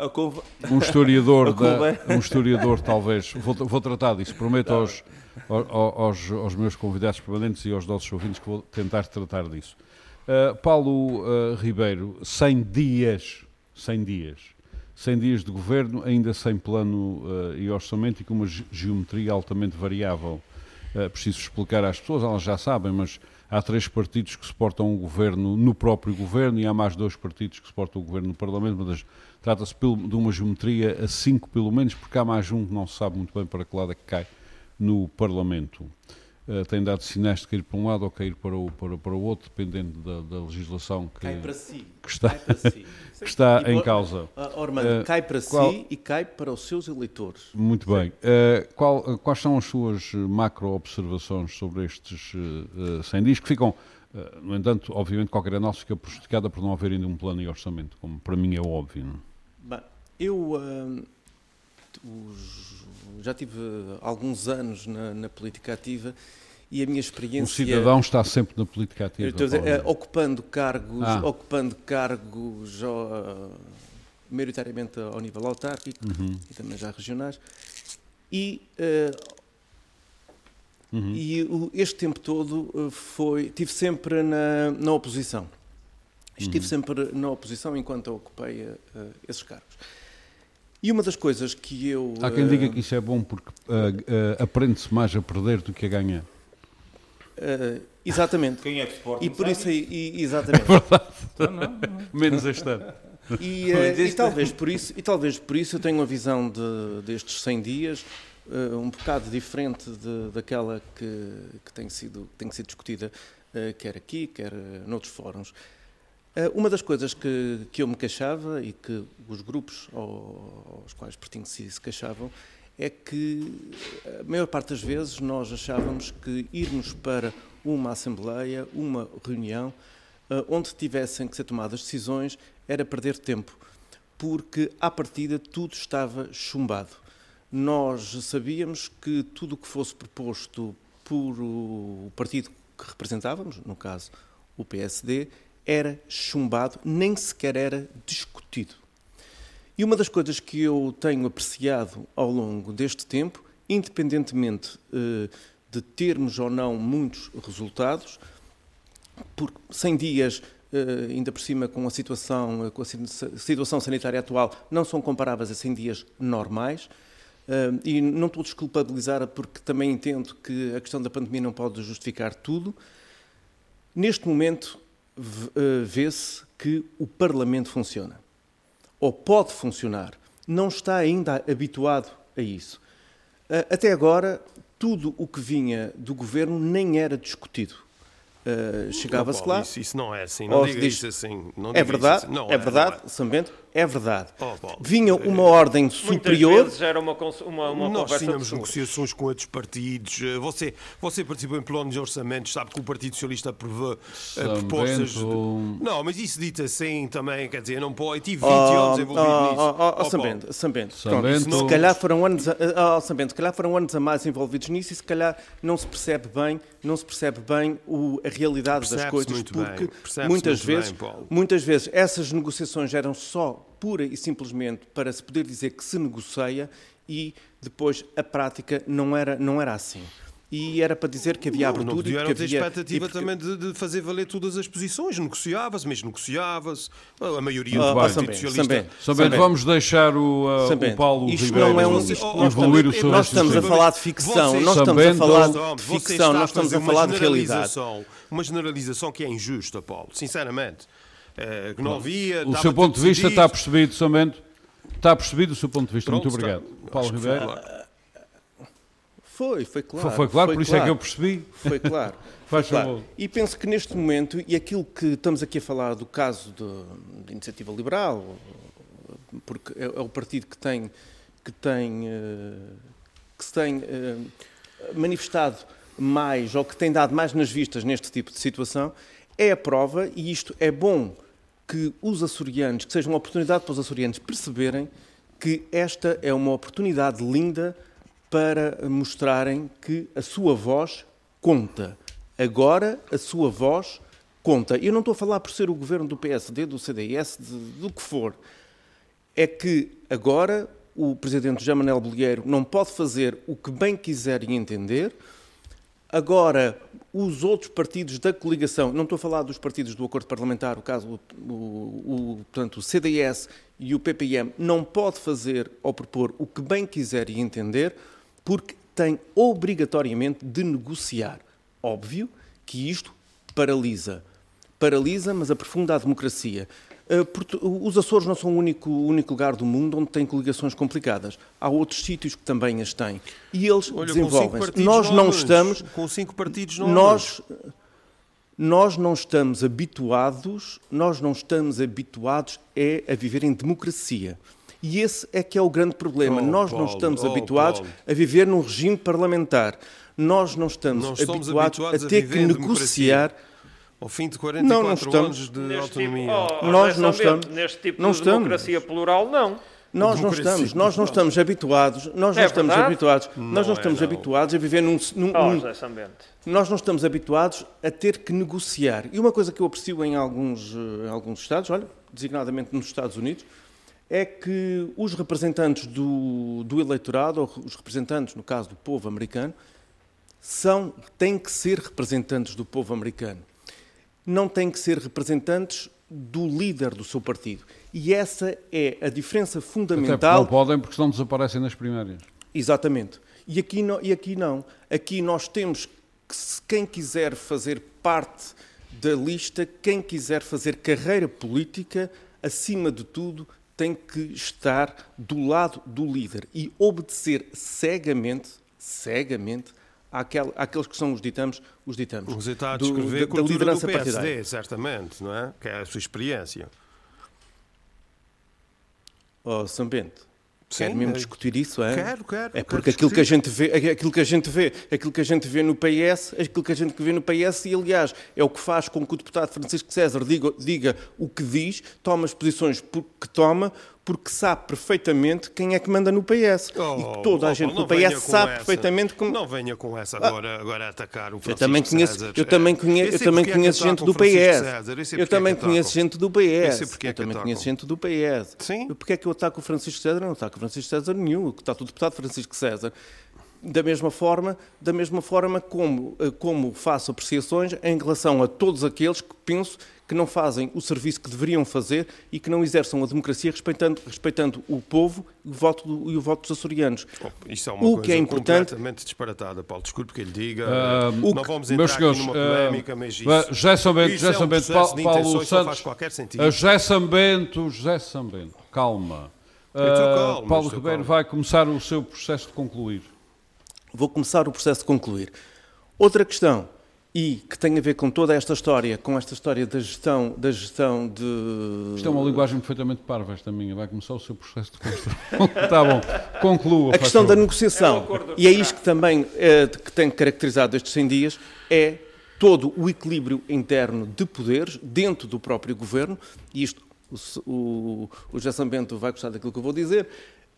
Um historiador da, um historiador, talvez. Vou, vou tratar disso. Prometo aos, aos, aos, meus convidados permanentes e aos nossos ouvintes que vou tentar tratar disso. Uh, Paulo uh, Ribeiro, 100 dias, 100 dias, 100 dias de governo, ainda sem plano uh, e orçamento e com uma geometria altamente variável. preciso explicar às pessoas, elas já sabem, mas há três partidos que suportam o governo no próprio governo e há mais dois partidos que suportam o governo no Parlamento, mas Trata-se de uma geometria a 5 pelo menos, porque há mais um que não se sabe muito bem para que lado é que cai no Parlamento. Uh, tem dado sinais de cair para um lado ou cair para o, para, para o outro, dependendo da, da legislação que, cai para si. que está, si. *laughs* que está em causa. Uh, Ormando, uh, cai para qual, si e cai para os seus eleitores. Muito Sim. bem. Uh, qual, quais são as suas macro-observações sobre estes uh, 100 dias que ficam no entanto, obviamente, qualquer análise fica prejudicada por não haver ainda um plano e orçamento, como para mim é óbvio. Não? Bem, eu uh, os, já tive alguns anos na, na, política ativa e a minha experiência. O cidadão está sempre na política ativa. Estou a dizer, é, ocupando cargos, ah. ocupando cargos uh, maioritariamente ao nível autárquico uhum. e também já regionais. E, uh, uhum. e este tempo todo foi, tive sempre na, na oposição. Estive uhum. sempre na oposição enquanto ocupei uh, esses cargos. E uma das coisas que eu. Há quem uh, diga que isso é bom porque uh, aprende-se mais a perder do que a ganhar. exatamente. Quem é que suporta? E por isso aí, e, *laughs* exatamente. É verdade. Então, não, não. Menos este ano. E, *laughs* e, talvez por isso, e talvez por isso eu tenho uma visão de, destes 100 dias um bocado diferente de, daquela que, que, tem sido, tem sido discutida quer aqui, quer noutros fóruns. Eh, uma das coisas que, que eu me queixava e que os grupos aos quais pertenci se queixavam é que a maior parte das vezes nós achávamos que irmos para uma assembleia, uma reunião, eh, onde tivessem que ser tomadas decisões, era perder tempo. porque, à partida, tudo estava chumbado. Nós sabíamos que tudo o que fosse proposto por o partido que representávamos, no caso o PSD, era chumbado, nem sequer era discutido. E uma das coisas que eu tenho apreciado ao longo deste tempo, independentemente eh, de termos ou não muitos resultados, porque 100 dias, eh, ainda por cima com a situação, com a situação sanitária atual, não são comparáveis a 100 dias normais, Uh, e não estou desculpabilizar porque também entendo que a questão da pandemia não pode justificar tudo. Neste momento, vê-se que o Parlamento funciona. Ou pode funcionar. Não está ainda habituado a isso. Uh, até agora, tudo o que vinha do governo nem era discutido. Uh, Chegava-se lá. Isso, isso, não é assim, não diga diz, isso assim. Não é verdade, assim. não, é, é verdade, é. São Bento, é verdade. Oh, Vinha uma ordem superior. Muitas vezes era uma, uma, uma Nós tínhamos negociações com outros partidos. Eh, você, você participou em planos de orçamentos, sabe que o Partido Socialista aprovou uh, propostas. De... Não, mas isso dito assim também, quer dizer, não pode. Tive 20 oh, anos envolvido oh, nisso. Oh, oh, oh. Se calhar foram anos, a, oh, se calhar foram anos a mais envolvidos nisso e se calhar não se percebe bem, não se percebe bem o, a realidade das coisas, porque muitas vezes, bem, muitas vezes essas negociações eram só pura e simplesmente para se poder dizer que se negocia e depois a prática não era, não era assim e era para dizer que havia abertura. Não, não que ter havia... expectativa porque... também de, de, fazer valer todas as posições. Negociava-se, mas negociava-se. A maioria do Partido Socialista. Também, vamos deixar o, uh, o Paulo isto Ribeiro não é um, isto, evoluir o seu Nós estamos a falar de ficção, nós estamos a falar de ficção, nós estamos a falar de realidade. Uma generalização que é injusta, Paulo, sinceramente. É, que não havia. O seu ponto de vista está percebido, somente. Está percebido o seu ponto de vista. Pronto, Muito obrigado. Está, Paulo Ribeiro. Foi, foi claro. Foi, foi claro, foi por isso é que eu percebi. Foi claro. *laughs* Foi claro. E penso que neste momento, e aquilo que estamos aqui a falar do caso de, de Iniciativa Liberal, porque é, é, o partido que tem, que tem, eh, que se tem eh, manifestado mais, ou que tem dado mais nas vistas neste tipo de situação, é a prova, e isto é bom que os açorianos, que seja uma oportunidade para os açorianos perceberem que esta é uma oportunidade linda para mostrarem que a sua voz conta. Agora a sua voz conta. Eu não estou a falar por ser o governo do PSD, do CDS, de, do que for. É que agora o presidente José Manuel Bolheiro não pode fazer o que bem quiser e entender. Agora, os outros partidos da coligação, não estou a falar dos partidos do acordo parlamentar, o caso, o, o, portanto, o CDS e o PPM, não pode fazer ou propor o que bem quiser e entender porque tem obrigatoriamente de negociar. Óbvio que isto paralisa. Paralisa, mas aprofunda a democracia. Eh, os Açores não são o único, o único lugar do mundo onde tem coligações complicadas. Há outros sítios que também as têm. E eles desenvolvem-se. Nós não estamos. Com cinco partidos nós, nós não estamos habituados, nós não estamos habituados é a viver em democracia. E esse é que é o grande problema. Oh, Nós Paulo, não estamos oh, habituados Paulo. a viver num regime parlamentar. Nós não estamos, habituados, habituados, a ter a que negociar. Ao fim de 44 não, não estamos. anos de neste tipo- autonomia. Tipo, oh, Nós não estamos. Neste tipo não de estamos. democracia plural, não. Nós não estamos, nós não estamos habituados, nós não é estamos verdade? habituados, não nós não estamos é, não. habituados a viver num, num, oh, num nós não estamos habituados a ter que negociar. E uma coisa que eu aprecio em alguns, eh, em alguns estados, olha, designadamente nos Estados Unidos, é que os representantes do, do eleitorado, ou os representantes, no caso do povo americano, são, têm que ser representantes do povo americano. Não têm que ser representantes do líder do seu partido. E essa é a diferença fundamental. não podem porque senão desaparecem nas primárias. Exatamente. E aqui não. E aqui, não. aqui nós temos que, quem quiser fazer parte da lista, quem quiser fazer carreira política, acima de tudo, tem que estar do lado do líder e obedecer cegamente, cegamente, àquel, àqueles que são os ditames, os ditames. Você está a descrever do, da, da liderança do PSD, partidária. certamente, não é? Que é a sua experiência. Oh, São Bento, Quer mesmo é... discutir isso, é? Quero, quero. É porque aquilo que a gente vê, aquilo que a gente vê, aquilo que a gente vê no PS, aquilo que a gente vê no PS e aliás é o que faz com que o deputado Francisco César diga, diga o que diz, toma as posições que toma, porque sabe perfeitamente quem é que manda no PS. Oh, e toda a oh, gente não do PS sabe essa. perfeitamente como. Não venha com essa agora, agora a atacar o Francisco Eu também conheço, César. eu também conheço, eu também é que conheço gente atacam do PS. Eu é também que conheço gente do PS. Eu é que também conheço gente do PS. Sim. Porque é que eu ataco o Francisco César? Não ataco o Francisco César nenhum. Está tudo deputado Francisco César. Da mesma forma, da mesma forma como, eh, como faço apreciações em relação a todos aqueles que penso que não fazem o serviço que deveriam fazer e que não exerçam a democracia respeitando, respeitando o povo e o voto, do- e o voto dos açorianos. Oh, Isso é uma O coisa que é importante- completamente disparatada, Paulo. Desculpe que ele diga. Ah, não que- vamos entrar aqui senhores, numa ah, polémica, mas isso, ah, José São Bento, isso José é São um Paulo, Paulo não faz Santos, qualquer sentido. José São Bento, José São Bento, calma. Calmo, Paulo Ribeiro vai começar o seu processo de concluir. Vou começar o processo de concluir. Outra questão, e que tem a ver com toda esta história, com esta história da gestão, da gestão de... Isto é uma linguagem perfeitamente parva, esta minha. Vai começar o seu processo de construção. Está *laughs* bom, conclua. A questão da favor. negociação, É e é isto que também eh, que tem caracterizado estes 100 dias, é todo o equilíbrio interno de poderes dentro do próprio governo, e isto o, o, o José Sambento vai gostar daquilo que eu vou dizer,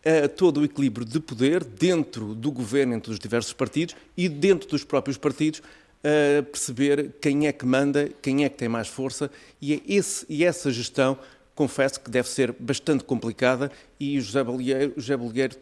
é todo o equilíbrio de poder dentro do governo, entre os diversos partidos e dentro dos próprios partidos, eh, perceber quem é que manda, quem é que tem mais força, e, é esse, e essa gestão, confesso que deve ser bastante complicada, e o José Bolieiro, José Bolieiro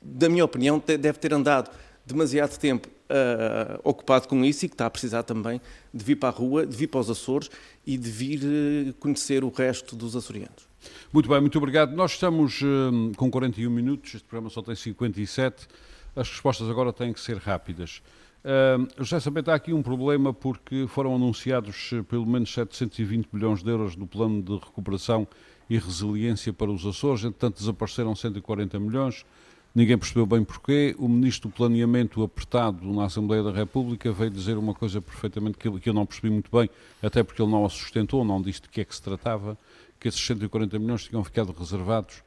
da minha opinião, deve ter andado demasiado tempo ah, ocupado com isso e que está a precisar também de vir para a rua, de vir para os Açores e de vir eh, conhecer o resto dos açorianos. Muito bem, muito obrigado. Nós estamos hum, com 41 minutos, este programa só tem 57. As respostas agora têm que ser rápidas. Hum, José há aqui um problema porque foram anunciados eh, pelo menos 720 milhões de euros do plano de recuperação e resiliência para os Açores, entretanto desapareceram 140 milhões, ninguém percebeu bem porquê. O Ministro do Planeamento, apertado na Assembleia da República, veio dizer uma coisa perfeitamente que eu- não percebi muito bem, até porque ele não a sustentou, não disse de que é que se tratava, que esses 140 milhões tinham ficado reservados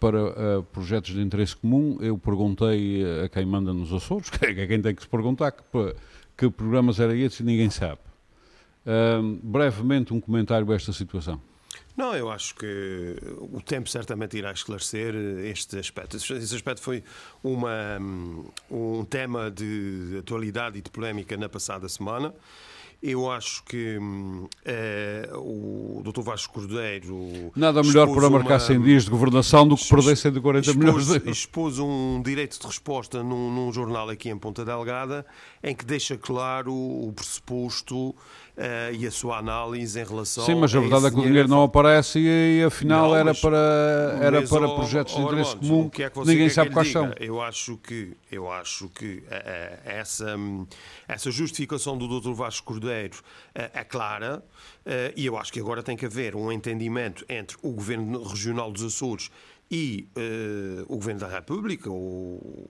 para eh, projetos de interesse comum. Eu perguntei eh, a quem manda nos Açores, *laughs* que é quem tem que se perguntar, que, que programas era esse e ninguém sabe. Ahm, brevemente, um comentário a esta situação. Não, eu acho que o tempo certamente irá esclarecer este aspecto. Esse aspecto foi uma, um tema de atualidade e de polémica na passada semana. Eu acho que eh, o Dr. Vasco Cordeiro. Nada melhor expôs para marcar uma- 100 dias de governação do que perder 140 milhões de expôs, euros. expôs um direito de resposta num, num jornal aqui em Ponta Delgada em que deixa claro o pressuposto eh, e a sua análise em relação Sim, mas a verdade é que o dinheiro não aparece e, e afinal Não, era para, era para projetos de interesse comum que é que ninguém sabe que quais são. Eu acho que, eu acho que eh, essa, essa justificação do Dr. Vasco Cordeiro é clara e eu acho que agora tem que haver um entendimento entre o Governo Regional dos Açores e eh, o Governo da República, o,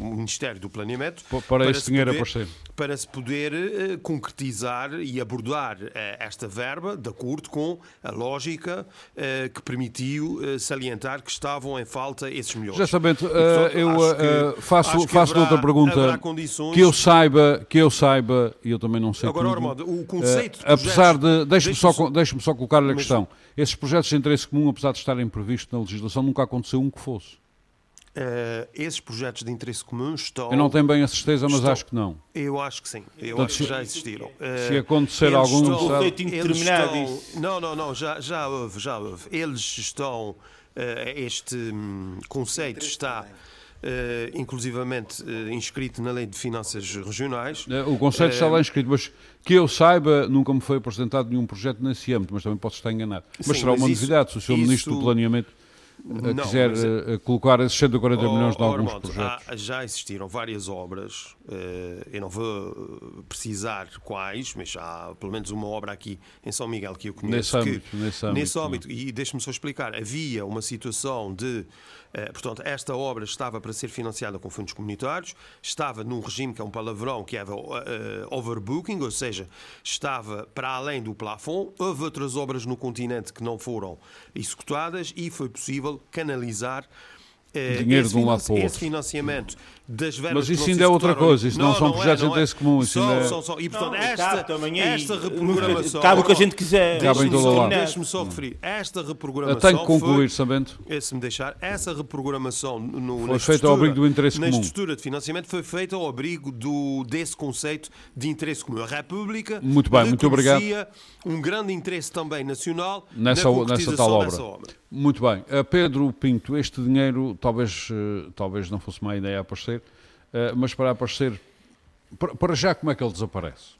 Ministério do Planeamento, Pa- para esse se dinheiro poder- aparecer. para se poder eh, concretizar e abordar eh, esta verba de acordo com a lógica eh, que permitiu salientar que estavam em falta esses milhões. E, portanto, eu que- faço, faço haverá- outra pergunta condições- que eu saiba, que eu saiba, e eu também não sei Agora, tudo. O conceito de apesar projetos- de, deixe-me só, deixe-me só- deixe só colocar-lhe a Mas- questão. Esses projetos de interesse comum, apesar de estarem previstos na legislação, nunca aconteceu um que fosse. Eh, esses projetos de interesse comum estão. Eu não tenho bem a certeza, mas estão- acho que não. Eu acho que sim. Eu Portanto, acho que se- já existiram. se Eh, acontecer eles algum, estão- sabe? Estão- isso. Não, não, não, já, já houve, já houve. Eles estão. eh, este hum, conceito está. eh, inclusivamente eh, inscrito na Lei de Finanças Regionais. Eh, O conceito está Eh, lá inscrito, mas que eu saiba, nunca me foi apresentado nenhum projeto nesse âmbito, mas também posso estar enganado. Mas Sim, será mas uma isso- novidade se o Sr. Ministro do Planeamento eh, Não, quiser mas é- eh, colocar esses 140 milhões em Oh, alguns Armando, projetos. há- já existiram várias obras, eh, eu não vou eh, precisar quais, mas há pelo menos uma obra aqui em São Miguel que eu conheço. Nesse que- âmbito, nesse âmbito, âmbito. E deixe-me só explicar, havia uma situação de, portanto, esta obra estava para ser financiada com fundos comunitários, estava num regime que é um palavrão, que era eh, overbooking, ou seja, estava para além do plafond, houve outras obras no continente que não foram executadas e foi possível canalizar eh, Dinheiro esse de um lado para o Esse outro. financiamento das verbas Mas isso não ainda é outra coisa, isso não são projetos de é. interesse comum, isso Só, ainda é- só, só. E portanto, Não, esta, cabe esta reprogramação. *laughs* Cabe o que a gente quiser. Cabe em Deixe-me todo só- lado. Deixe-me só referir. Esta reprogramação. Tenho que concluir, eh, se me deixar, essa reprogramação no, Foi na feita ao abrigo do interesse na comum. estrutura de financiamento foi feita ao abrigo do, desse conceito de interesse comum. A República Muito bem, muito obrigado. um grande interesse também nacional Nessa- na nessa tal obra. dessa obra. Muito bem. Uh, Pedro Pinto, este dinheiro talvez, uh, talvez não fosse má ideia aparecer, uh, mas para aparecer, para, já como é que ele desaparece?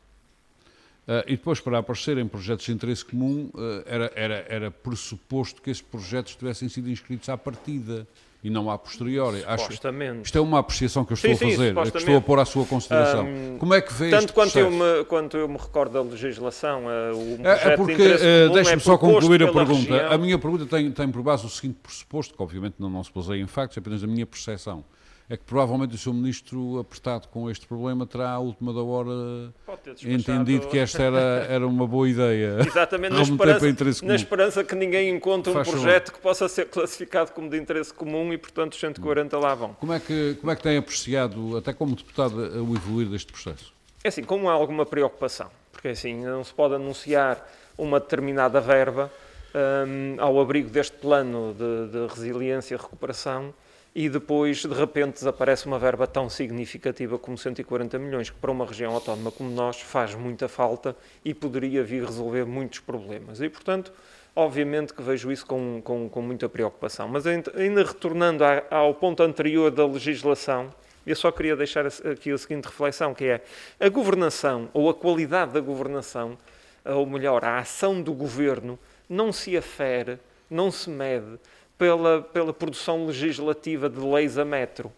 E depois para aparecer em projetos de interesse comum, era, era, era pressuposto que esses projetos tivessem sido inscritos à partida e não à posteriori. Acho, Supostamente. isto é uma apreciação que eu Sim, estou a sim, fazer, é que estou a pôr à sua consideração. Hum, como é que vê Tanto quanto eu, me, quanto eu me recordo da legislação, eh, o É, é de porque, interesse eh, comum deixe-me é só concluir a pergunta. região. A minha pergunta tem, tem por base o seguinte pressuposto, que obviamente não, não se baseia em factos, é apenas a minha percepção. É que provavelmente o Sr. Ministro, apertado com este problema, terá à última da hora entendido que esta era, era uma boa ideia. *laughs* Exatamente, na esperança, interesse na esperança que ninguém encontre um Faz favor. projeto que possa ser classificado como de interesse comum e, portanto, os 140 lá vão. Como é, que, como é que tem apreciado, até como deputado, o evoluir deste processo? É assim, como há alguma preocupação, porque assim, não se pode anunciar uma determinada verba hum, ao abrigo deste plano de, de resiliência e recuperação e depois, de repente, desaparece uma verba tão significativa como 140 milhões, que para uma região autónoma como nós faz muita falta e poderia vir resolver muitos problemas. E, portanto, obviamente que vejo isso com, com, com muita preocupação. Mas ainda retornando ao ponto anterior da legislação, eu só queria deixar aqui a seguinte reflexão, que é a governação, ou a qualidade da governação, ou melhor, a ação do governo, não se afere, não se mede pela, pela produção legislativa de leis a metro,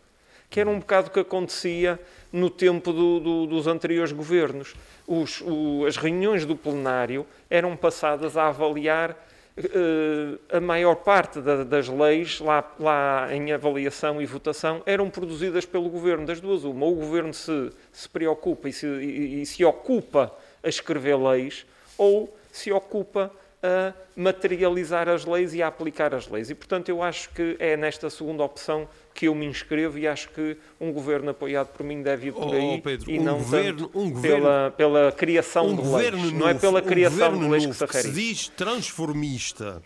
que era um bocado que acontecia no tempo do- do- dos anteriores governos. Os- o- as reuniões do plenário eram passadas a avaliar eh, a maior parte da- das leis lá, lá em avaliação e votação eram produzidas pelo governo, das duas uma. Ou o governo se, se preocupa e se, e- e se ocupa a escrever leis, ou se ocupa a materializar as leis e a aplicar as leis. E, portanto, eu acho que é nesta segunda opção que eu me inscrevo e acho que um governo apoiado por mim deve ir por Oh, aí Pedro, e um não governo- um governo- pela, pela criação um de governo leis. novo, não é pela um criação governo de leis que novo se que se diz transformista.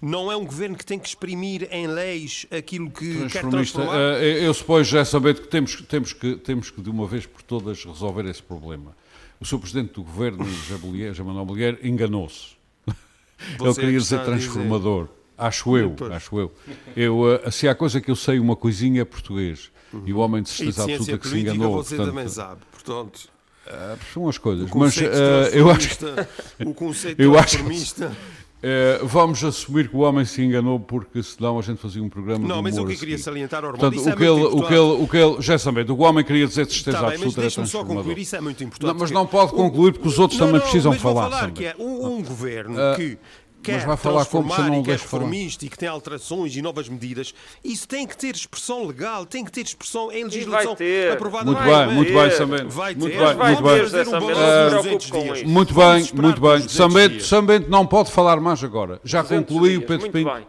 Não é um governo que tem que exprimir em leis aquilo que quer Transformista. transformar. Eh, eu suponho já saber que temos, que- temos, que, temos que, de uma vez por todas, resolver esse problema. O Sr. Presidente do Governo, José Bollier- José Manuel Bollier, enganou-se. Ele Você queria é que dizer a dizer. transformador. Acho eu, Pois. acho eu. eu eh, se há coisa que eu sei, uma coisinha é português. E o homem de certeza absoluta que se enganou. você portanto, também sabe. Portanto, eh, são as coisas. Mas eh, eu acho o conceito *laughs* eu acho- eh, vamos assumir que o homem se enganou porque senão a gente fazia um programa Não, mas o que eu queria seguir. salientar, Ormond, Portanto, isso é o que, ele, muito o, que ele, o que ele, já sabem, o homem queria dizer de certeza Está bem, mas absoluta era deixe-me só concluir, isso é muito importante. Não, mas não pode concluir porque os outros Não, também não, precisam mas falar. falar que é um, um governo Ah, que quer vai falar como se transformar não e que é deixo falar. reformista e que tem alterações e novas medidas, isso tem que ter expressão legal, tem que ter expressão em legislação aprovada. Muito Vai bem, ter. muito bem, Sambento. Vai Muito ter, bem, vai muito ter, bem. fazer Dessa balanço vez não se dos preocupe 200 com dias. isso. Muito bem, muito bem. 200 Sambento, não pode falar mais agora. Já 200 concluiu, Pedro muito Pinto? bem.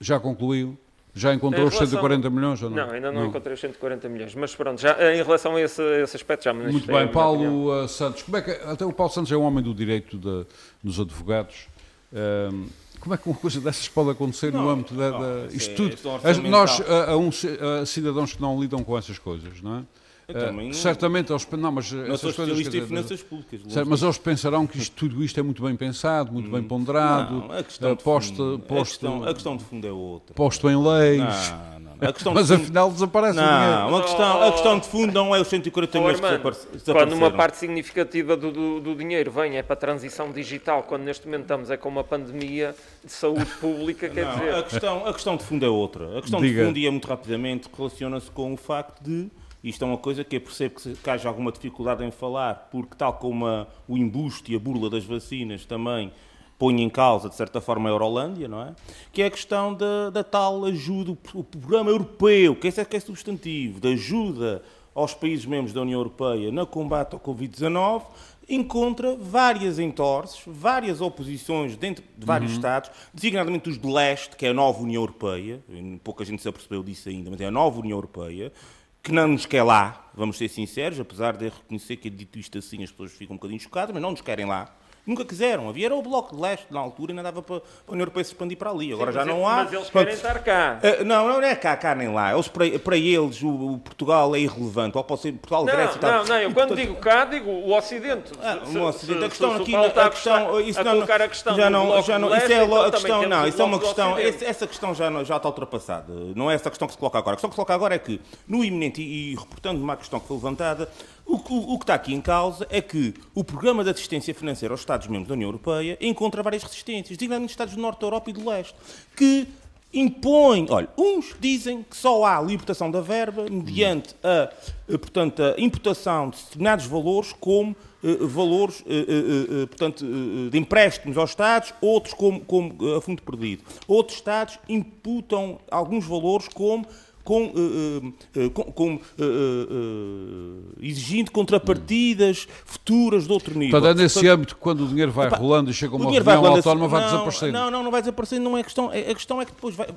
Já concluiu? Já encontrou Em os relação- 140 milhões ou não? Não, ainda não, encontrei os 140 milhões. Mas pronto, já, em relação a esse, a esse aspecto já me Muito bem. Paulo uh, Santos. Como é que, até o Paulo Santos é um homem do direito de- dos advogados. Ahm, como é que uma coisa dessas pode acontecer no Não, âmbito da. da- isto é- tudo. é nós, a, a um a cidadãos que não lidam com essas coisas, não é? Não- certamente eles. Não, mas Não essas coisas. em finanças públicas. Certo, mas eles pensarão que isto, tudo isto é muito bem pensado, muito bem ponderado, Não, a questão, eh, de posto, fundo, a, posto, questão, a questão de fundo é outra. posto em leis, Não, não, não. A questão de mas fundo- afinal desaparece o Não, dinheiro. a questão, a questão de fundo não é os 140 Oh, milhões que Armando, desaparece- quando desapareceram. uma parte significativa do, do, do dinheiro vem é para a transição digital, quando neste momento estamos é com uma pandemia de saúde pública, quer Não, dizer... a, questão, a questão de fundo é outra. A questão Diga. de fundo, e é muito rapidamente, relaciona-se com o facto de, isto é uma coisa que eu percebo que, que haja alguma dificuldade em falar, porque tal como a- o embuste e a burla das vacinas também põe em causa, de certa forma, a Eurolândia, não é? Que é a questão da, da tal ajuda, o, programa europeu, que esse é que é substantivo, de ajuda aos países membros da União Europeia no combate ao Covid-19, encontra várias entorces, várias oposições dentro de vários Uhum. Estados, designadamente os de leste, que é a nova União Europeia, pouca gente se apercebeu disso ainda, mas é a nova União Europeia, que não nos quer lá, vamos ser sinceros, apesar de reconhecer que, dito isto assim, as pessoas ficam um bocadinho chocadas, mas não nos querem lá. Nunca quiseram. Havia era o Bloco de Leste na altura e não dava para, para a União Europeia se expandir para ali. Agora Sim, já não há. Mas eles querem estar cá. Uh, não, não é cá, cá nem lá. Eles, para, para eles, o, o Portugal é irrelevante. Ou pode ser Portugal, Não, Grécia e tal. não, não, eu quando digo cá, digo o Ocidente. ah, Se- o Ocidente. se- a questão se aqui, a questão, a isso a não, colocar a questão já não, já não, isso é a então também questão, não, isso é uma questão, esse- essa questão já, já está ultrapassada. Não é essa questão que se coloca agora. A questão que se coloca agora é que, no iminente, e, e reportando uma questão que foi levantada, o, o, o que está aqui em causa é que o programa de assistência financeira aos Estados-membros da União Europeia encontra várias resistências, designadamente Estados do Norte da Europa e do Leste, que impõem, olha, uns dizem que só há libertação da verba mediante a, eh, portanto, a imputação de determinados valores como eh, valores, eh, eh, eh, portanto, eh, de empréstimos aos Estados, outros como, como a fundo perdido. Outros Estados imputam alguns valores como com, eh, eh, com- com, eh, eh, exigindo contrapartidas futuras de outro nível. Portanto, é nesse Portanto, âmbito que quando o dinheiro vai Epá, rolando e chega uma vai reunião rolando assim- autónoma, vai não, desaparecendo. Não, não, não vai desaparecendo. Não é questão. A a questão é que depois vai.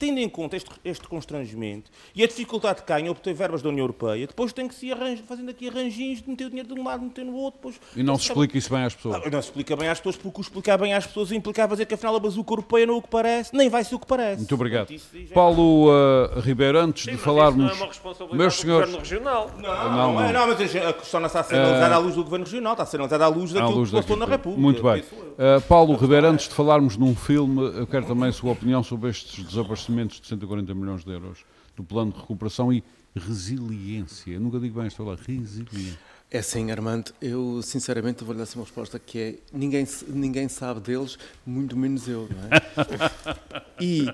Tendo em conta este, este constrangimento e a dificuldade que há em obter verbas da União Europeia, depois tem que se ir arranjo, fazendo aqui arranjinhos de meter o dinheiro de um lado, meter no outro. Depois, E não se explica isso bem às pessoas. Ah, Não se explica bem às pessoas, porque o explicar bem às pessoas implicava dizer que afinal a bazuca europeia não é o que parece, nem vai ser o que parece. Muito obrigado. Paulo uh, Ribeiro, antes Sim, de falarmos. Não é uma responsabilidade Meus do senhores, Governo Regional. Não, Não, não, é, não. não, mas a questão não está a ser analisada à luz do Governo Regional, está a ser analisada à luz à daquilo luz que passou na República. Muito bem. Uh, Paulo Ribeiro, antes de falarmos num filme, eu quero também a sua opinião sobre estes desaparecimentos de 140 milhões de euros do plano de recuperação e resiliência. Eu nunca digo bem esta palavra, resiliência. É assim, Armando, eu sinceramente vou-lhe dar uma resposta que é ninguém, ninguém sabe deles, muito menos eu, não é? *laughs* E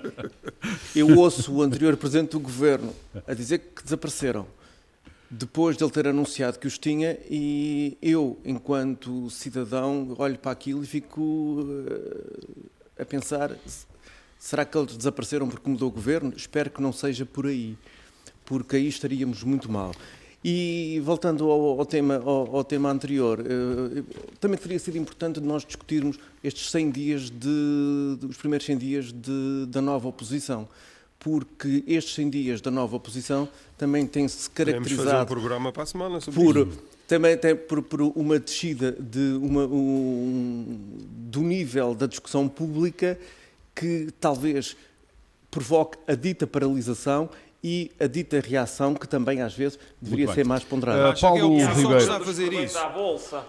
eu ouço o anterior Presidente do Governo a dizer que desapareceram, depois de ele ter anunciado que os tinha, e eu, enquanto cidadão, olho para aquilo e fico eh, a pensar, será que eles desapareceram porque mudou o Governo? Espero que não seja por aí, porque aí estaríamos muito mal. E voltando ao, ao tema, ao, ao tema anterior, eh, também teria sido importante nós discutirmos estes 100 dias, de, os primeiros 100 dias de- da nova oposição, porque estes 100 dias da nova oposição também têm-se Podemos fazer um caracterizado programa para a semana sobre por, isso. também tem por, por uma descida de uma, um, do nível da discussão pública que talvez provoque a dita paralisação e a dita reação que também às vezes deveria ser mais ponderada. Uh, que é a Paulo oposição que Ribeiro. está a fazer isso?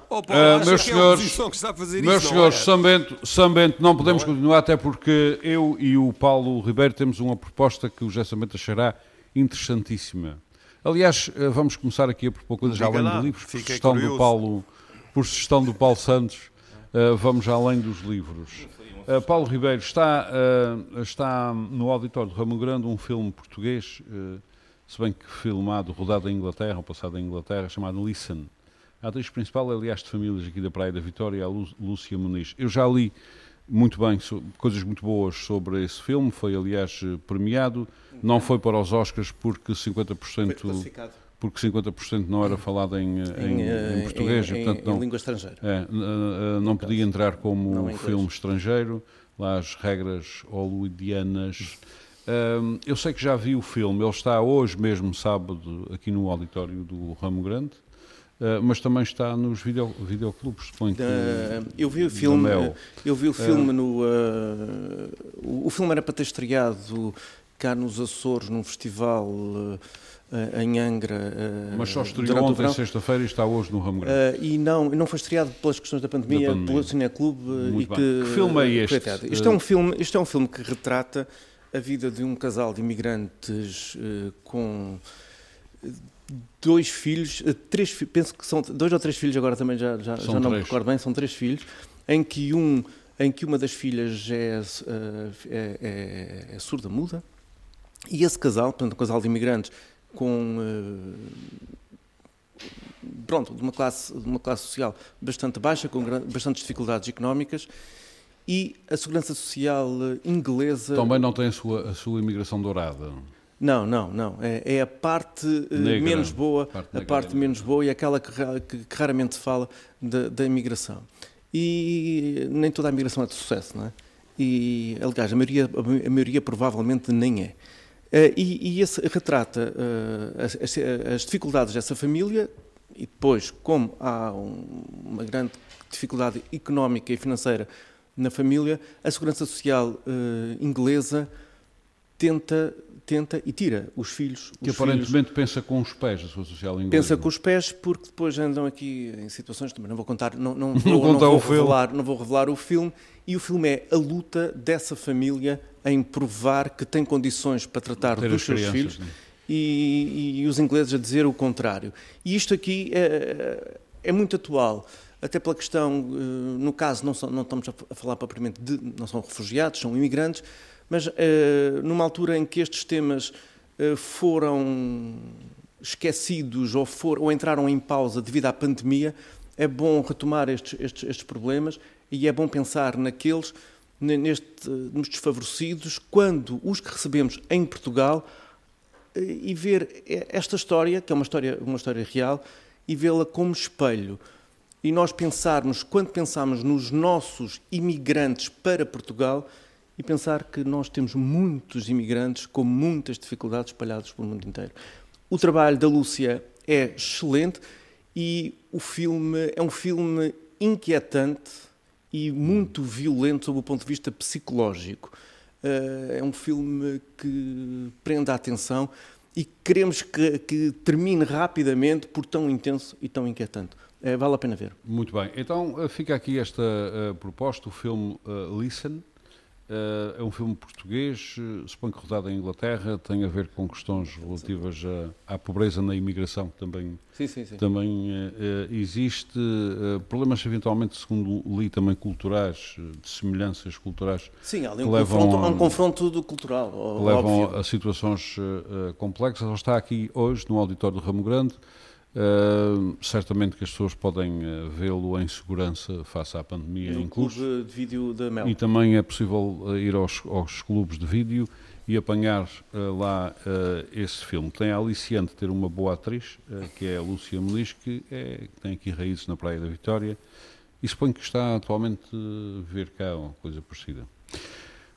Oh, Paulo, Ah, acha meus é senhores, oposição que está a fazer Meus isso? não senhores, é? Sambento, Sambento, não podemos continuar, até porque eu e o Paulo Ribeiro temos uma proposta que o José Sambento achará interessantíssima. Aliás, eh, vamos começar aqui a propor coisas além lá, de livros, por sugestão do. Paulo, por sugestão do Paulo Santos, eh, vamos além dos livros. Eh, Paulo Ribeiro, está, eh, está no auditório do Ramo Grande um filme português, eh, se bem que filmado, rodado em Inglaterra, ou passado em Inglaterra, chamado Listen. A atriz principal, aliás, de famílias aqui da Praia da Vitória, é a Lú- Lúcia Muniz. Eu já li muito bem, so- coisas muito boas sobre esse filme, foi, aliás, premiado. Não foi para os Oscars porque 50%, classificado porque 50% não era falado em, eh, em, eh, em português, em- portanto, em não, língua estrangeira. é, não podia entrar como em filme estrangeiro, lá as regras hollywoodianas. Hum, eu sei que já vi o filme, ele está hoje mesmo, sábado, aqui no auditório do Ramo Grande, uh, mas também está nos video, videoclubes, suponho que... Uh, eu vi o filme, eu vi o filme no. uh, o, o filme era para ter estreado cá nos Açores, num festival em Angra. uh, Mas só estreou ontem, sexta-feira, e está hoje no Ramo Grande. Uh, e não, não foi estreado pelas questões da pandemia, Da pandemia. pelo Cineclube uh, Muito e bem. que, Que filme é este? Isto é um filme, isto é um filme que retrata a vida de um casal de imigrantes com dois filhos, três, penso que são dois ou três filhos agora também já, já, já não me recordo bem, são três filhos, em que um em que uma das filhas é, é, é- é surda muda e esse casal, portanto, um casal de imigrantes com uh, pronto, de uma classe, de uma classe social bastante baixa, com bastantes dificuldades económicas, e a segurança social eh, inglesa. Também não tem a sua, a sua imigração dourada. Não, não, não. É, é a parte Negra, menos boa, parte a parte menos boa e aquela que, que, que raramente se fala da, da imigração. E nem toda a imigração é de sucesso, não é? E, aliás, a maioria, a maioria provavelmente nem é. Uh, e, e esse retrata uh, as, as, dificuldades dessa família e depois, como há um, uma grande dificuldade económica e financeira na família, a Segurança Social inglesa tenta tenta e tira os filhos. Que os aparentemente filhos, pensa com os pés, a sua social inglesa. Pensa com os pés, porque depois andam aqui em situações, também não vou contar, não, não, *laughs* não, vou, não vou revelar, não vou revelar o filme, e o filme é a luta dessa família em provar que tem condições para tratar Ter dos seus crianças, filhos. Né? E, e, os ingleses a dizer o contrário. E isto aqui é, é muito atual até pela questão, eh, no caso, não, são, não estamos a falar propriamente de, não são refugiados, são imigrantes, mas uh, numa altura em que estes temas foram esquecidos ou, for, ou, entraram em pausa devido à pandemia, é bom retomar estes, estes, estes problemas e é bom pensar naqueles, neste, nos desfavorecidos, quando os que recebemos em Portugal uh, e ver esta história, que é uma história, uma história real, e vê-la como espelho. E nós pensarmos, quando pensamos nos nossos imigrantes para Portugal, e pensar que nós temos muitos imigrantes com muitas dificuldades espalhados pelo mundo inteiro. O trabalho da Lúcia é excelente e o filme é um filme inquietante e muito violento sob o ponto de vista psicológico. Eh, é um filme que prende a atenção e queremos que, que termine rapidamente por tão intenso e tão inquietante. É, vale a pena ver. Muito bem. Então eh, fica aqui esta proposta, o filme Listen, é um filme português, uh, suponho que rodado em Inglaterra, tem a ver com questões relativas a, à pobreza na imigração, que também, sim, sim, sim. também uh, existe. problemas, eventualmente, segundo li, também culturais, de semelhanças culturais. Sim, há, um, confronto, a, um confronto do cultural. levam óbvio. a situações complexas. Ele está aqui hoje no auditório do Ramo Grande. Uh, certamente que as pessoas podem uh, vê-lo em segurança face à pandemia no em curso. Clube de vídeo da Mel. E também é possível uh, ir aos, aos, clubes de vídeo e apanhar lá esse filme. Tem a aliciante ter uma boa atriz, que é a Lúcia Melis, que, é, tem aqui raízes na Praia da Vitória e suponho que está atualmente a ver cá uma coisa parecida.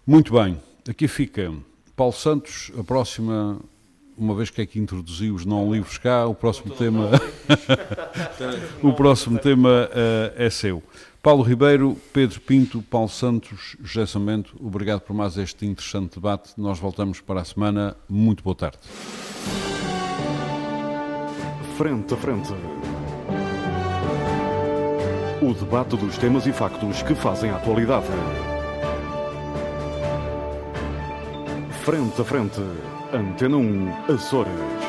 Muito bem, aqui fica Paulo Santos, a próxima uma vez que é que introduzi os não livros cá, o próximo tema, *laughs* o próximo tema uh, é seu. Paulo Ribeiro, Pedro Pinto, Paulo Santos, José Samento, obrigado por mais este interessante debate. Nós voltamos para a semana. Muito boa tarde. Frente a frente. O debate dos temas e factos que fazem a atualidade. Frente a frente. Antena 1 Açores.